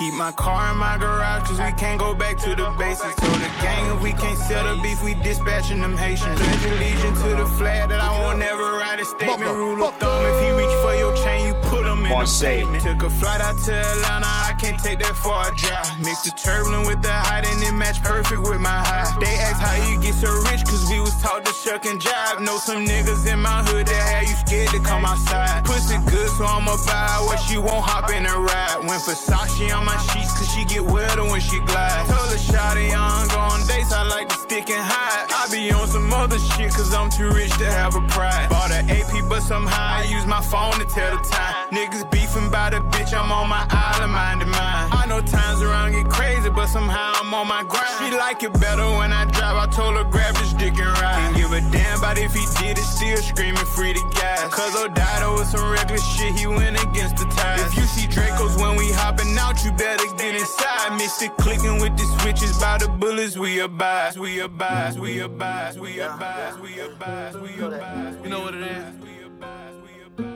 Keep my car in my garage, cause we can't go back to the basics. So the gang, if we can't settle beef, we dispatching them Haitians. Pledge allegiance to the flag that I won't never write a statement. Rule of thumb, if he reach for your chain, you put him in the pavement. Took a flight out to Atlanta, can't take that far drive. Mix the turbulent with the height and it match perfect with my high. They ask how you get so rich, cause we was taught to shuck and jive. Know some niggas in my hood that had you scared to come outside. Pussy good, so I'ma buy what she won't hop in a ride. When Versace on my sheets, cause she get wetter when she glide. Told her shawty I go on dates, I like to stick and hide. I be on some other shit, cause I'm too rich to have a pride. Bought an AP, but somehow I use my phone to tell the time. Niggas beefing by the bitch, I'm on my island, minding mine. I know times around get crazy, but somehow I'm on my grind. She like it better when I drive, I told her grab this dick and ride. Can't give a damn about if he did it, still screaming free the gas. Cause O'Dido was some reckless shit, he went against the tide. If you see Dracos when we hopping out, you better get inside. Missed it clicking with the switches by the bullets, we abide, we abide, we abide, we abide, we abide, we abide. You know what it is?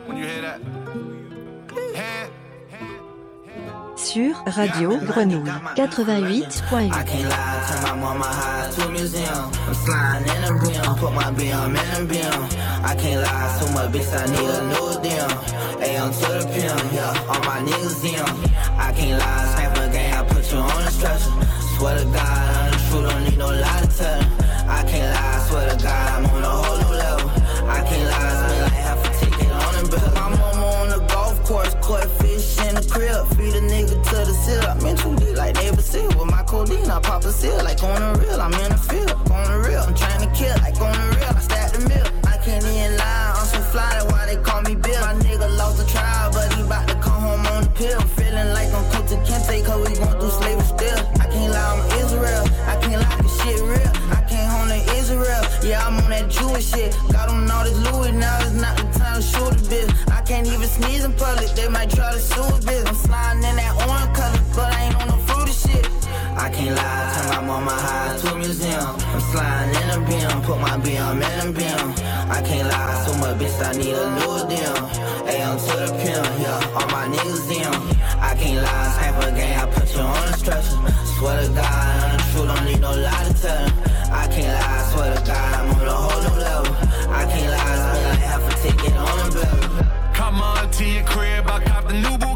When you hear that? sur Radio Grenouille 88.8. Swear to God, I'm don't need no lie to tell. I can't lie, God, I'm I pop a seal like on the real. I'm in the field, on the real. I'm trying to kill like on the real. I stack the mill. I can't even lie, I'm so fly, that's why they call me Bill. My nigga lost the trial, but he bout to come home on the pill. Feeling like I'm cut to Kente, cause we going through slavery still. I can't lie, I'm Israel. I can't lie, this shit real. I can't home to Israel. Yeah, I'm on that Jewish shit. Got on all this Louis, now it's not the time to shoot a bitch. I can't even sneeze in public, they might try to sue a bitch. I'm sliding in can't lie, turn my mama high to a museum. I'm sliding in a beam, put my BM in a beam. I can't lie, so much bitch, I need a new deal. AM to the pimp, yeah, all my niggas in. I can't lie, snap a game, I put you on a stretcher. Swear to God, I'm the truth, don't need no lie to tell. I can't lie, swear to God, I'm on a whole new level. I can't lie, spend like half a ticket on a bill. Come on to your crib, I got the new Bugatti.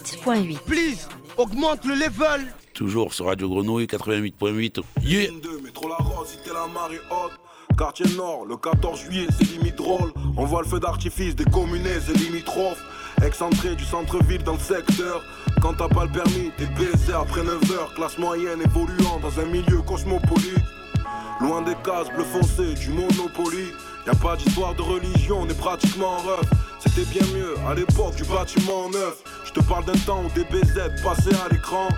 88.8. Please, augmente le level. Toujours sur Radio Grenouille 88.8. Yeah! 22, métro La Rose, cité la marée haute. Quartier Nord, le 14 juillet, c'est limite drôle. On voit le feu d'artifice des communes et limitrophes. Excentré du centre-ville dans le secteur. Quand t'as pas le permis, t'es baisé après 9h. Classe moyenne évoluant dans un milieu cosmopolite. Loin des cases bleu foncé, du Monopoly. Y a pas d'histoire de religion, on est pratiquement en ref. C'était bien mieux à l'époque du bâtiment neuf. Je te parle d'un temps où des BZ passaient à l'écran.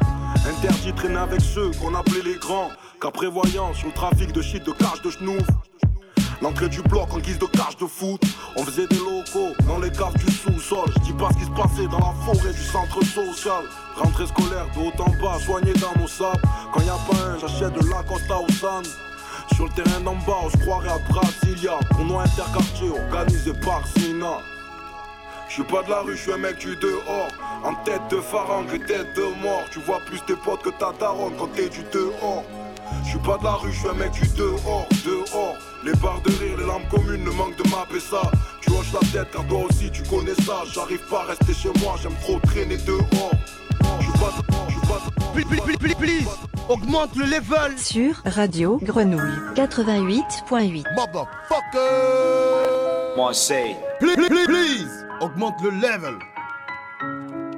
Interdit traîner avec ceux qu'on appelait les grands. Qu'après voyant sur le trafic de shit de cache de schnouf. L'entrée du bloc en guise de cage de foot. On faisait des locaux dans les caves du sous-sol. Je dis pas ce qui se passait dans la forêt du centre social. Rentrée scolaire de haut en bas, soigné dans nos sables. Quand y a pas un, j'achète de la Costa au San. Sur le terrain d'en bas, on se croirait à Brasilia. Tournoi interquartier organisé par Sina. Je suis pas de la rue, je suis un mec du dehors. En tête de pharangue et tête de mort. Tu vois plus tes potes que ta daronne quand t'es du dehors. Je suis pas de la rue, je suis un mec du dehors, dehors. Les barres de rire, les lampes communes ne manquent de mapper ça. Tu hoches la tête car toi aussi tu connais ça. J'arrive pas à rester chez moi, j'aime trop traîner dehors. Je suis pas de, je suis pas de... Please, please, please, please, augmente le level. Sur Radio Grenouille 88.8. Motherfucker. Moi, c'est. Please, please, please, augmente le level.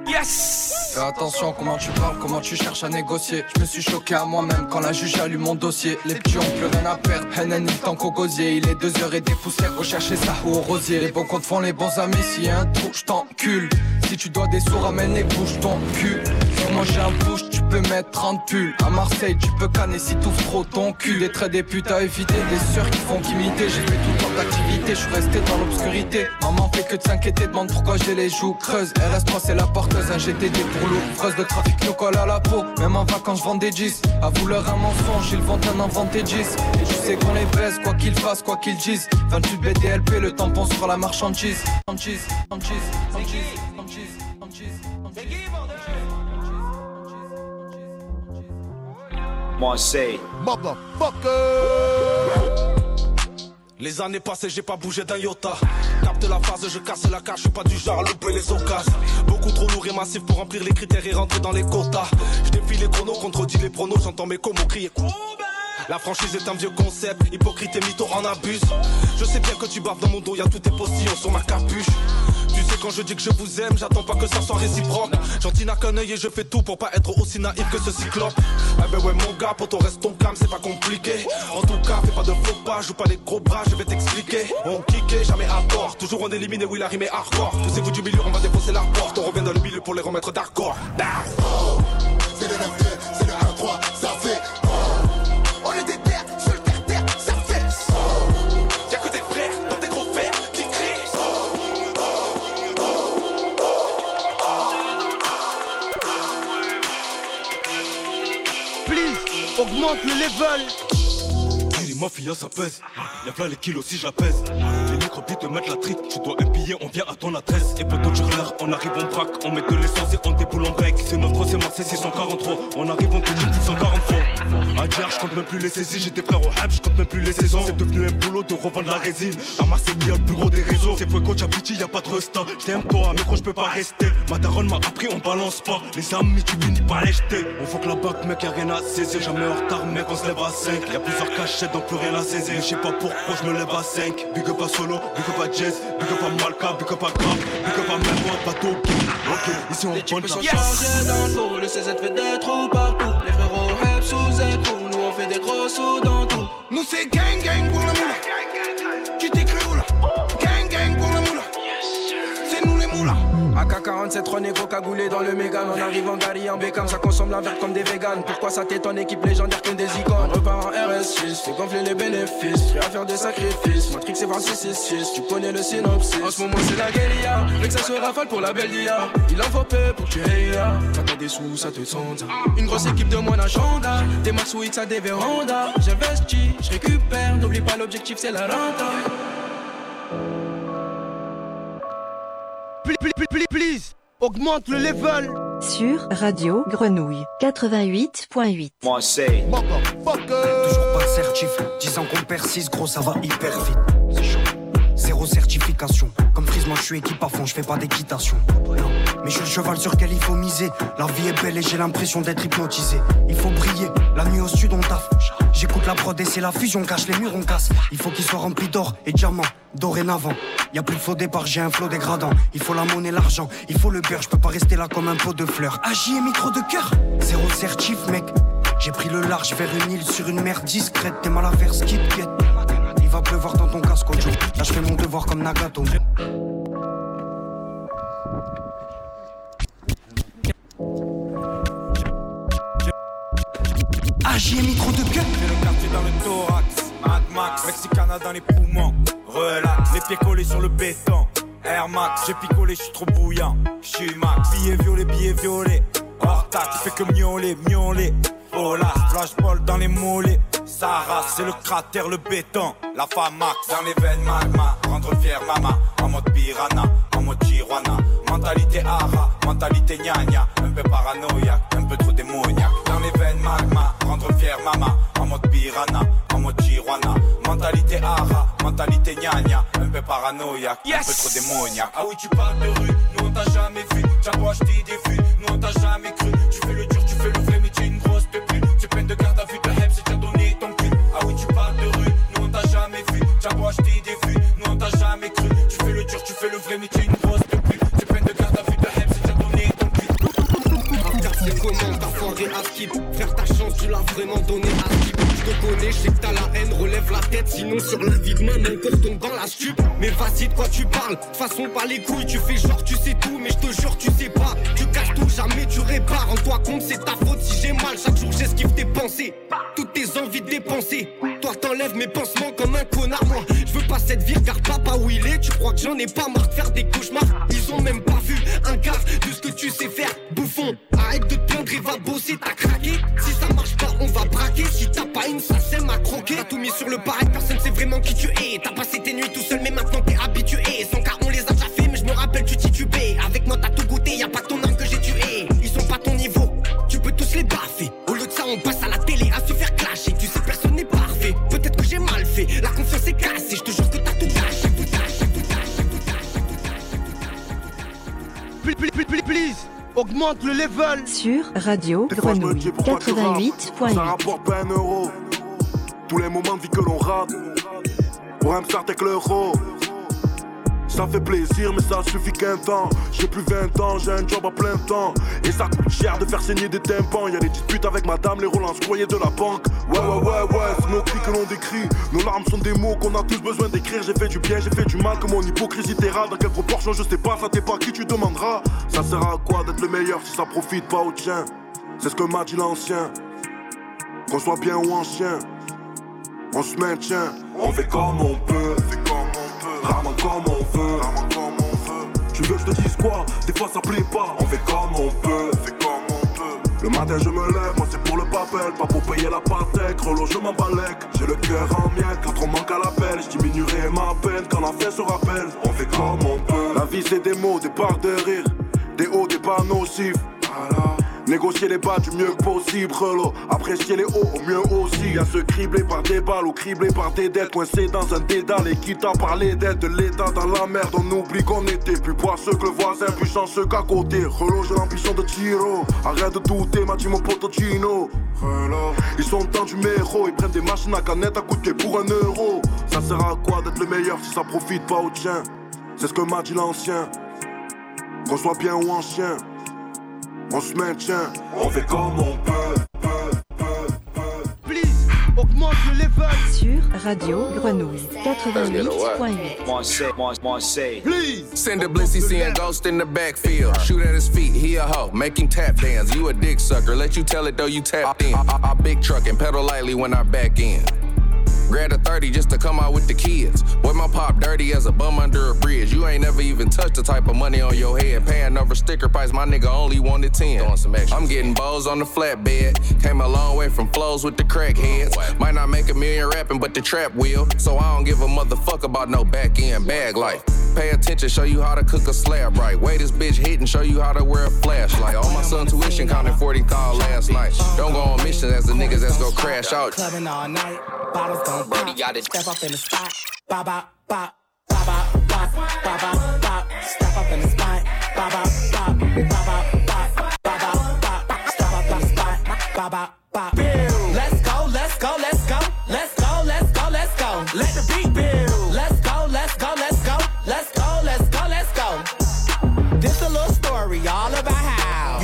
Yes Fais attention comment tu parles, comment tu cherches à négocier. Je me suis choqué à moi-même quand la juge a lu mon dossier. Les petits ont plus rien à perdre. Haine tant qu'au gosier. Il est deux heures et des poussières. Rechercher ça ou au rosier. Les bons comptes font les bons amis. S'il y a un trou, je t'encule. Si tu dois des sous, ramène les bouches ton cul. Sur moi j'ai un bouche, peux mettre 30 pulls. À Marseille, tu peux canner si t'ouvres trop ton cul. Des traits des putes à éviter, des sœurs qui font qu'imiter. J'ai fait tout temps d'activité, je suis resté dans l'obscurité. Maman fait que de s'inquiéter, demande pourquoi j'ai les joues creuses. RS3 c'est la porteuse, un GTD pour l'ouvreuse de trafic nous colle à la peau. Même en vacances, je des gis. À vouloir un mensonge, ils vendent un inventé gis. Et je sais qu'on les baise, quoi qu'ils fassent, quoi qu'ils disent. 28 BDLP, le tampon sur la marchandise. Marchandise, marchandise, marchandise, marchandise, marchandise. Moi, c'est. Les années passées, j'ai pas bougé d'un iota. Capte la phase, je casse la cage, je pas du genre à louper les occasions. Beaucoup trop lourd et massif pour remplir les critères et rentrer dans les quotas. Je défie les chronos, contredis les pronos, j'entends mes comos crier. La franchise est un vieux concept, hypocrite et mytho en abuse. Je sais bien que tu baves dans mon dos, y'a tous tes postillons sur ma capuche. Quand je dis que je vous aime, j'attends pas que ça soit réciproque. Gentil n'a qu'un œil et je fais tout pour pas être aussi naïf que ce cyclope. Eh ben ouais mon gars, pour reste ton calme, c'est pas compliqué. En tout cas, fais pas de faux pas, joue pas les gros bras, je vais t'expliquer. On kické, jamais à tort, toujours on éliminé, oui la rime hardcore. Poussez-vous du milieu, on va défoncer la porte, on revient dans le milieu pour les remettre d'accord. les veulent Kiri Mafia ça pèse. Y'a plein les kilos si j'apaise les microbites te mettent la trite. Tu dois un billet, on vient à ton adresse. Et tu l'air, on arrive, on braque. On met de l'essence et on déboule en bec. C'est 9 c'est Marseille 643. On arrive, on te dit 643. À dire, je compte même plus les saisies. J'étais frère au hype, je compte même plus les saisons. C'est devenu un boulot de revendre la résine. À Marseille, y a le plus gros des réseaux. C'est coach à y a pas de resta. J't'aime toi, mais gros, je peux pas rester. Ma daronne m'a appris, on balance pas. Les amis, tu finis pas les jeter. On faut que la bac, mec, y'a rien à saisir. Jamais en retard, mec, on se lève à 5. Y'a plusieurs cachettes, donc plus rien à saisir. Je sais pas pourquoi je me lève à 5. Big up solo, big up à jazz, big up à Malka, big up à Graf, big up à Melbourne, pas Toki. Ok, ici on prend la dans le le CZ fait des trous partout. Les frérots rap sous écrou, nous on fait des gros sous dans tout. Nous c'est AK-47, trois négros cagoulés dans le Mégane. On arrive en Gary, en Beckham, ça consomme la verte comme des véganes. Pourquoi ça t'étonne, équipe légendaire comme des icônes? On repart en RS6, faut gonfler les bénéfices. Prêt à faire des sacrifices, Matrix c'est 666, tu connais le synopsis. En ce moment c'est la guérilla, que ça se rafale pour la belle dia. Il en faut peu pour tuer IA. T'as des sous, ça te sonde. Une grosse équipe de moins d'agenda. Des max ou X à des vérandas. J'investis, je récupère, n'oublie pas l'objectif c'est la renta. Please, please, please, please, augmente le level. Sur Radio Grenouille 88.8. Moi, c'est. Toujours pas de certif, 10 ans qu'on persiste, gros, ça va hyper vite. C'est chaud. Zéro certification. Comme Frise, moi je suis équipe à fond, je fais pas d'équitation. Non. Mais je suis le cheval sur lequel il faut miser. La vie est belle et j'ai l'impression d'être hypnotisé. Il faut briller, la nuit au sud on taffe. J'écoute la prod et c'est la fusion, cache les murs, on casse. Il faut qu'il soit rempli d'or et de diamants. Dorénavant, y a plus de faux départ, j'ai un flot dégradant. Il faut la monnaie, l'argent, il faut le beurre, je peux pas rester là comme un pot de fleurs. Agi et micro de cœur, zéro certif, mec. J'ai pris le large vers une île sur une mer discrète. T'es mal à faire te guette. Il va pleuvoir dans ton casque, Joe. Là, je fais mon devoir comme Nagato. Agi et micro de cœur. Mexicana dans les poumons, relax, les pieds collés sur le béton, Air Max, j'ai picolé, je suis trop bouillant, je suis max, billet violet, billet violet, hors taxe, fais que miauler, miauler, oh là, flashball dans les mollets, Sarah, c'est le cratère, le béton, la femme max, dans les veines magma, rendre fier mama, en mode piranha, en mode marijuana. Mentalité ara, mentalité gnagna. Un peu paranoïaque, un peu trop démoniaque. Dans les veines magma, rendre fier mama. En mode piranha, en mode tijuana. Mentalité ara, mentalité gnagna. Un peu paranoïaque, un peu trop démoniaque. Ah oui, tu parles de rue, nous on t'a jamais vu. Tiens, moi je des vues, nous on t'a jamais cru. Tu fais le dur, tu fais le vrai, mais t'es une grosse pépite. Tu peines de garde à vue, de heb, c'est déjà donné ton cul. Ah oui, tu parles de rue, nous on t'a jamais vu. Tiens, moi je des vues, nous on t'a jamais cru. Tu fais le dur, tu fais le vrai, mais t'es une grosse pépite. Tu peines de garde à vue, de heb, c'est déjà donné ton cul. Comment t'as foiré à skip Frère ta chance tu l'as vraiment donné à je sais que t'as la haine, relève la tête Sinon sur la vie de maman encore tombe dans la stup Mais vas-y de quoi tu parles, de façon pas les couilles Tu fais genre tu sais tout mais je te jure tu sais pas. Tu caches tout, jamais tu répares. En toi compte c'est ta faute si j'ai mal. Chaque jour j'esquive tes pensées. Toutes tes envies de dépenser. Toi t'enlèves mes pansements comme un connard Moi. Je veux pas cette vie, regarde papa où il est. Tu crois que j'en ai pas marre de faire des cauchemars? Ils ont même pas vu un quart de ce que tu sais faire. Bouffon, arrête de te plaindre et va bosser, t'as craqué augmente le level. Sur Radio Grenouille dis pourquoi tu rappes, Ça 88.8. rapporte pas un euro. Tous les moments de vie que l'on rate. Pour un avec l'euro. Ça fait plaisir, mais ça suffit qu'un temps. J'ai plus 20 ans, j'ai un job à plein temps. Et ça coûte cher de faire saigner des tympans. Y'a des disputes avec madame, les relances courriers de la banque. Ouais, ouais, ouais, ouais, c'est nos cris que l'on décrit. Nos larmes sont des mots qu'on a tous besoin d'écrire. J'ai fait du bien, j'ai fait du mal, que mon hypocrisie t'ira. Dans quelle proportion, je sais pas, ça t'est pas qui tu demanderas. Ça sert à quoi d'être le meilleur si ça profite pas au tien? C'est ce que m'a dit l'ancien. Qu'on soit bien ou ancien, on se maintient. On fait comme on peut, fait comme on Rame comme on veut. Tu veux que je te dise quoi? Des fois ça plaît pas. On fait comme on peut, comme on. Le matin je me lève, moi c'est pour le papel, pas pour payer la patek. Relo je m'en balèque, j'ai le cœur en miettes quand on manque à l'appel. Je diminuerai ma peine quand la fin se rappelle. On fait comme on peut. La vie c'est des mots, des parts de rire, des hauts, des bas nocifs. Négocier les bas du mieux possible, relo. Apprécier les hauts au mieux aussi. Y'a ceux criblés par des balles ou criblés par des dettes, coincés dans un dédale. Et qui t'a parlé d'aide de l'état dans la merde, on oublie qu'on était plus poisseux que le voisin, plus chanceux qu'à côté. Relo, j'ai l'ambition de Tiro. Arrête de douter, m'a dit mon pote Gino. Ils sont tendus mes héros, ils prennent des machines à canettes à coûter pour un euro. Ça sert à quoi d'être le meilleur si ça profite pas au tien? C'est ce que m'a dit l'ancien. Qu'on soit bien ou ancien on se maintient, on fait comme on peut. Please, augmente le level. Sur Radio Grenouille 88.8. Marseille, Mar- Marseille. Send a blissy seeing ghost in the backfield. Shoot at his feet, he a hoe, make him tap dance. You a dick sucker, let you tell it though you tapped in. I, I, I big truck and pedal lightly when I back in. Grab a 30 just to come out with the kids. Boy, my pop dirty as a bum under a bridge. You ain't never even touched the type of money on your head. Paying over sticker price, my nigga only wanted 10. Some. I'm getting bows on the flatbed. Came a long way from flows with the crackheads. Might not make a million rapping, but the trap will. So I don't give a motherfucker about no back end bag life. Pay attention, show you how to cook a slab right. Wait, this bitch hit and show you how to wear a flashlight. All my son tuition counted 40 thou last night. Don't go on missions as the niggas that's go crash out. Clubbing all night, bottles gon' Brody pop. got it. Step up in the spot, bop bop bop, bop bop bop, bop bop bop. Step up in the spot, bop bop bop, bop bop bop, bop bop bop. Step up in the spot, bop bop bop. Let's go, let's go, let's go, let's go, let's go, let's go. Let the beat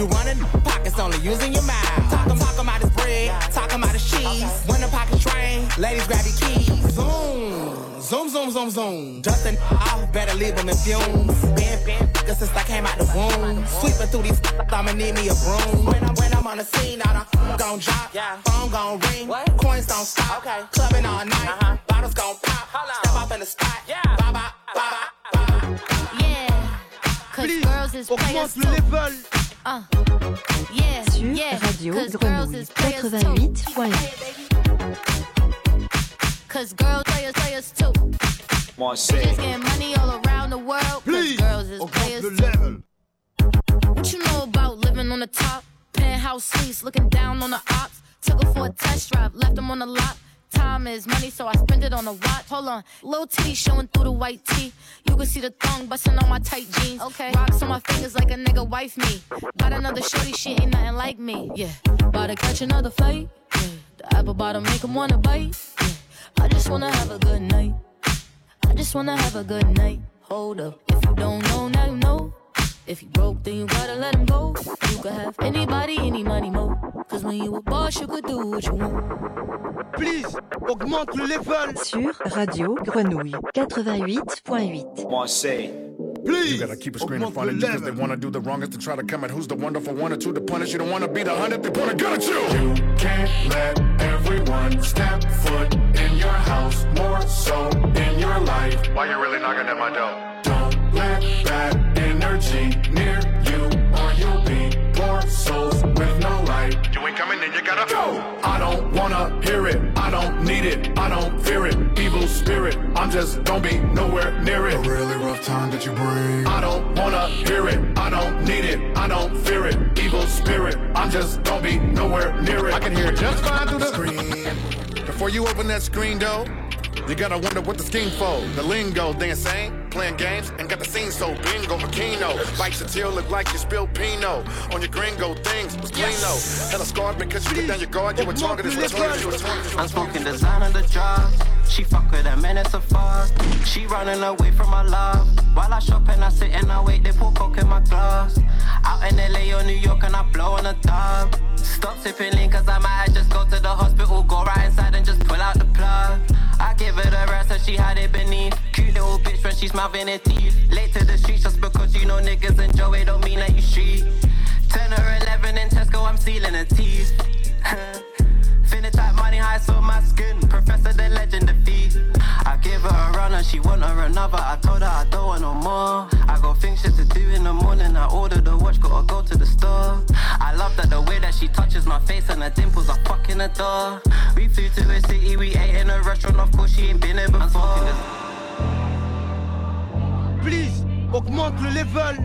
you running pockets only using your mouth. Talking, talking about his bread, talking about his cheese. When the pockets drain, ladies grab your keys. Zoom, zoom, zoom, zoom, zoom. Justin off, better leave him in fumes. Been, been, nigga since I came out the womb. Sweeping through these, I'ma need me a broom. When I'm, when I'm on the scene, all the gon' drop, phone gon' ring, coins don't stop. Clubbing all night, bottles gon' pop. Step up in the spot, bop, bop, bop, bop. Yeah, cause girls is players too. Level. Uh, yeah, Sur yeah, Radio cause Grenouille is players too. 88.8. Cause girls players players too. We just getting money all around the world. Please, girls is players too. What you know about living on the top? Penthouse suites, looking down on the ops. Took her for a test drive, left them on the lot. Time is money, so I spend it on a watch. Hold on, little titty showing through the white tee. You can see the thong busting on my tight jeans. Okay, rocks on my fingers like a nigga wife me. Got another shorty, she ain't nothing like me. Yeah, about to catch another flight. Yeah, the apple bottom make 'em wanna bite. Yeah, I just wanna have a good night. I just wanna have a good night. Hold up, if you don't know, now you know. If you broke, then you gotta let him go. You could have anybody, any money, mo. Cause when you a boss, you could do what you want. Please, augmente le level. Sur Radio Grenouille 88.8. Moi, say. Please, you gotta keep a screen in front of you because they wanna do the wrongest to try to come at who's the wonderful one or two to punish. You don't wanna be the hundred, they point a gun at you. You can't let everyone step foot in your house, more so in your life. Why you really knocking at my door? Don't let bad energy near you, or you'll be poor souls with no light. You ain't coming in, you gotta go. I don't wanna hear it, I don't need it, I don't fear it. Evil spirit, I'm just gonna be nowhere near it. A really rough time that you bring. I don't wanna hear it, I don't need it, I don't fear it. Evil spirit, I'm just gonna be nowhere near it. I can hear it just fine through the screen. Before you open that screen door, you gotta wonder what the scheme for. The lingo, they insane. Playing games and got the scene so bingo, Makino. Bites your tail look like you spilled Pino. On your gringo things was though. Hella scarred because you put down your guard. You were targeted, you were targeted, you were targeted. I'm smoking design on the job. She fuck with a minute of fast. She running away from my love. While I shop and I sit and I wait, they pour coke in my glass. Out in LA or New York and I blow on a dub. Stop sipping lean cause I might just go to the hospital, go right inside and just pull out the plug. I give her the rest so she had it beneath. Cute little bitch when she's mouthing her teeth. Late to the streets just because you know niggas enjoy it don't mean that you street. 10 or 11 in Tesco, I'm sealing her teeth. Finna type money high so my skin. Professor the legend defeat. I give her a run and she want her another. I told her I don't want no more. I got things shit to do in the morning. I ordered the watch, gotta go to the store. I love that the way that she touches my face and her dimples are fucking adore. We flew to a city, we ate in a restaurant. Of course, she ain't been there before. Please, augmente le level.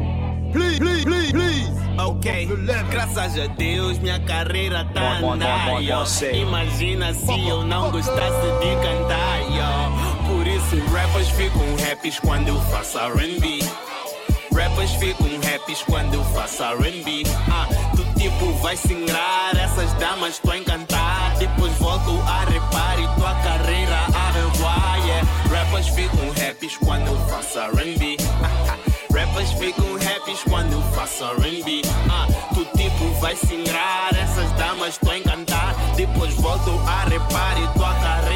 Please, please, please, please. Ok, graças a Deus minha carreira tá andando. Imagina se eu não gostasse de cantar. Yo. Rappers ficam happy quando eu faço R&B. Rappers ficam happy quando eu faço R&B. Ah, tu tipo vai se ingrar, essas damas tu a encantar. Depois volto a repar tua carreira a revoar. Yeah. Rappers ficam happy quando eu faço R&B. Rappers ficam happy quando eu faço R&B. Ah, tu tipo vai se ingrar, essas damas tu a encantar. Depois volto a repar e tua carreira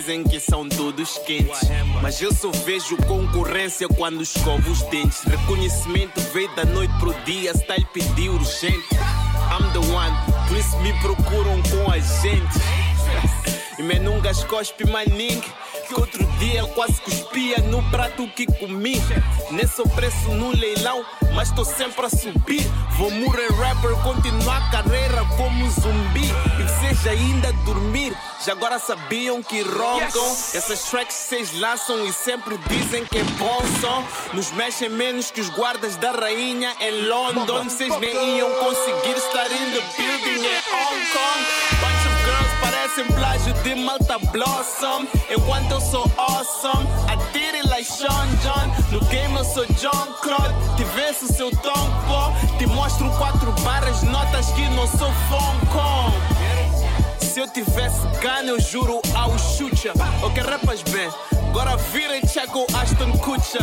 dizem que são todos quentes, mas eu só vejo concorrência quando escovo os dentes. Reconhecimento veio da noite pro dia, style pediu urgente. I'm the one, por isso me procuram com a gente. E me nunca cospe mais ninguém. Que outro dia quase cuspia no prato que comi. Nem sou preço no leilão, mas tô sempre a subir. Vou morrer rapper, continuar a carreira como zumbi. E vocês ainda dormir, já agora sabiam que roncam. Essas tracks vocês lançam e sempre dizem que é bom som. Nos mexem menos que os guardas da rainha em London. Vocês nem iam conseguir estar in the building em Hong Kong. Parecem plágio de Malta Blossom. Enquanto eu sou awesome, it like Sean John. No game eu sou John Claude. Te venço seu tom. Te mostro quatro barras, notas que não sou Kong. Se eu tivesse gana, eu juro ao chucha. Ok, rapas bem, agora vira e checa o Aston Kutcher.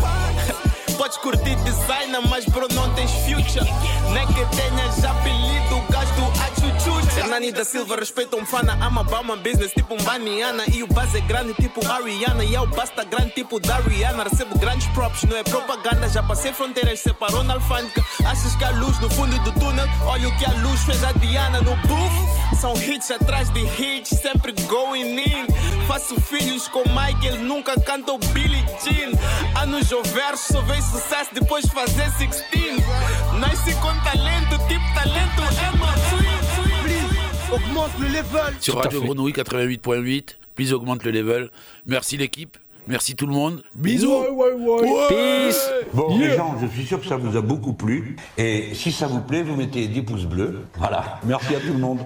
Podes curtir designer, mas bro, não tens future. Nem que tenhas apelido. Hernani da Silva respeita um fana, ama Bama business tipo um Baniana. E o base é grande tipo Ariana. E é o basta grande tipo da Rihanna. Recebo grandes props, não é propaganda. Já passei fronteiras, separou na alfândega. Achas que há luz no fundo do túnel? Olha o que a luz fez a Diana no booth. São hits atrás de hits, sempre going in. Faço filhos com Michael, nunca canto Billie Jean. Anos ou versos, só vejo sucesso depois de fazer 16. Nasci com talento, tipo talento é twin. Augmente le level. Sur Radio Grenouille 88.8, Please augmente le level. Merci l'équipe. Merci tout le monde. Bisous. Peace. Bon, les gens, je suis sûr que ça vous a beaucoup plu. Et si ça vous plaît, vous mettez 10 pouces bleus. Voilà. Merci à tout le monde.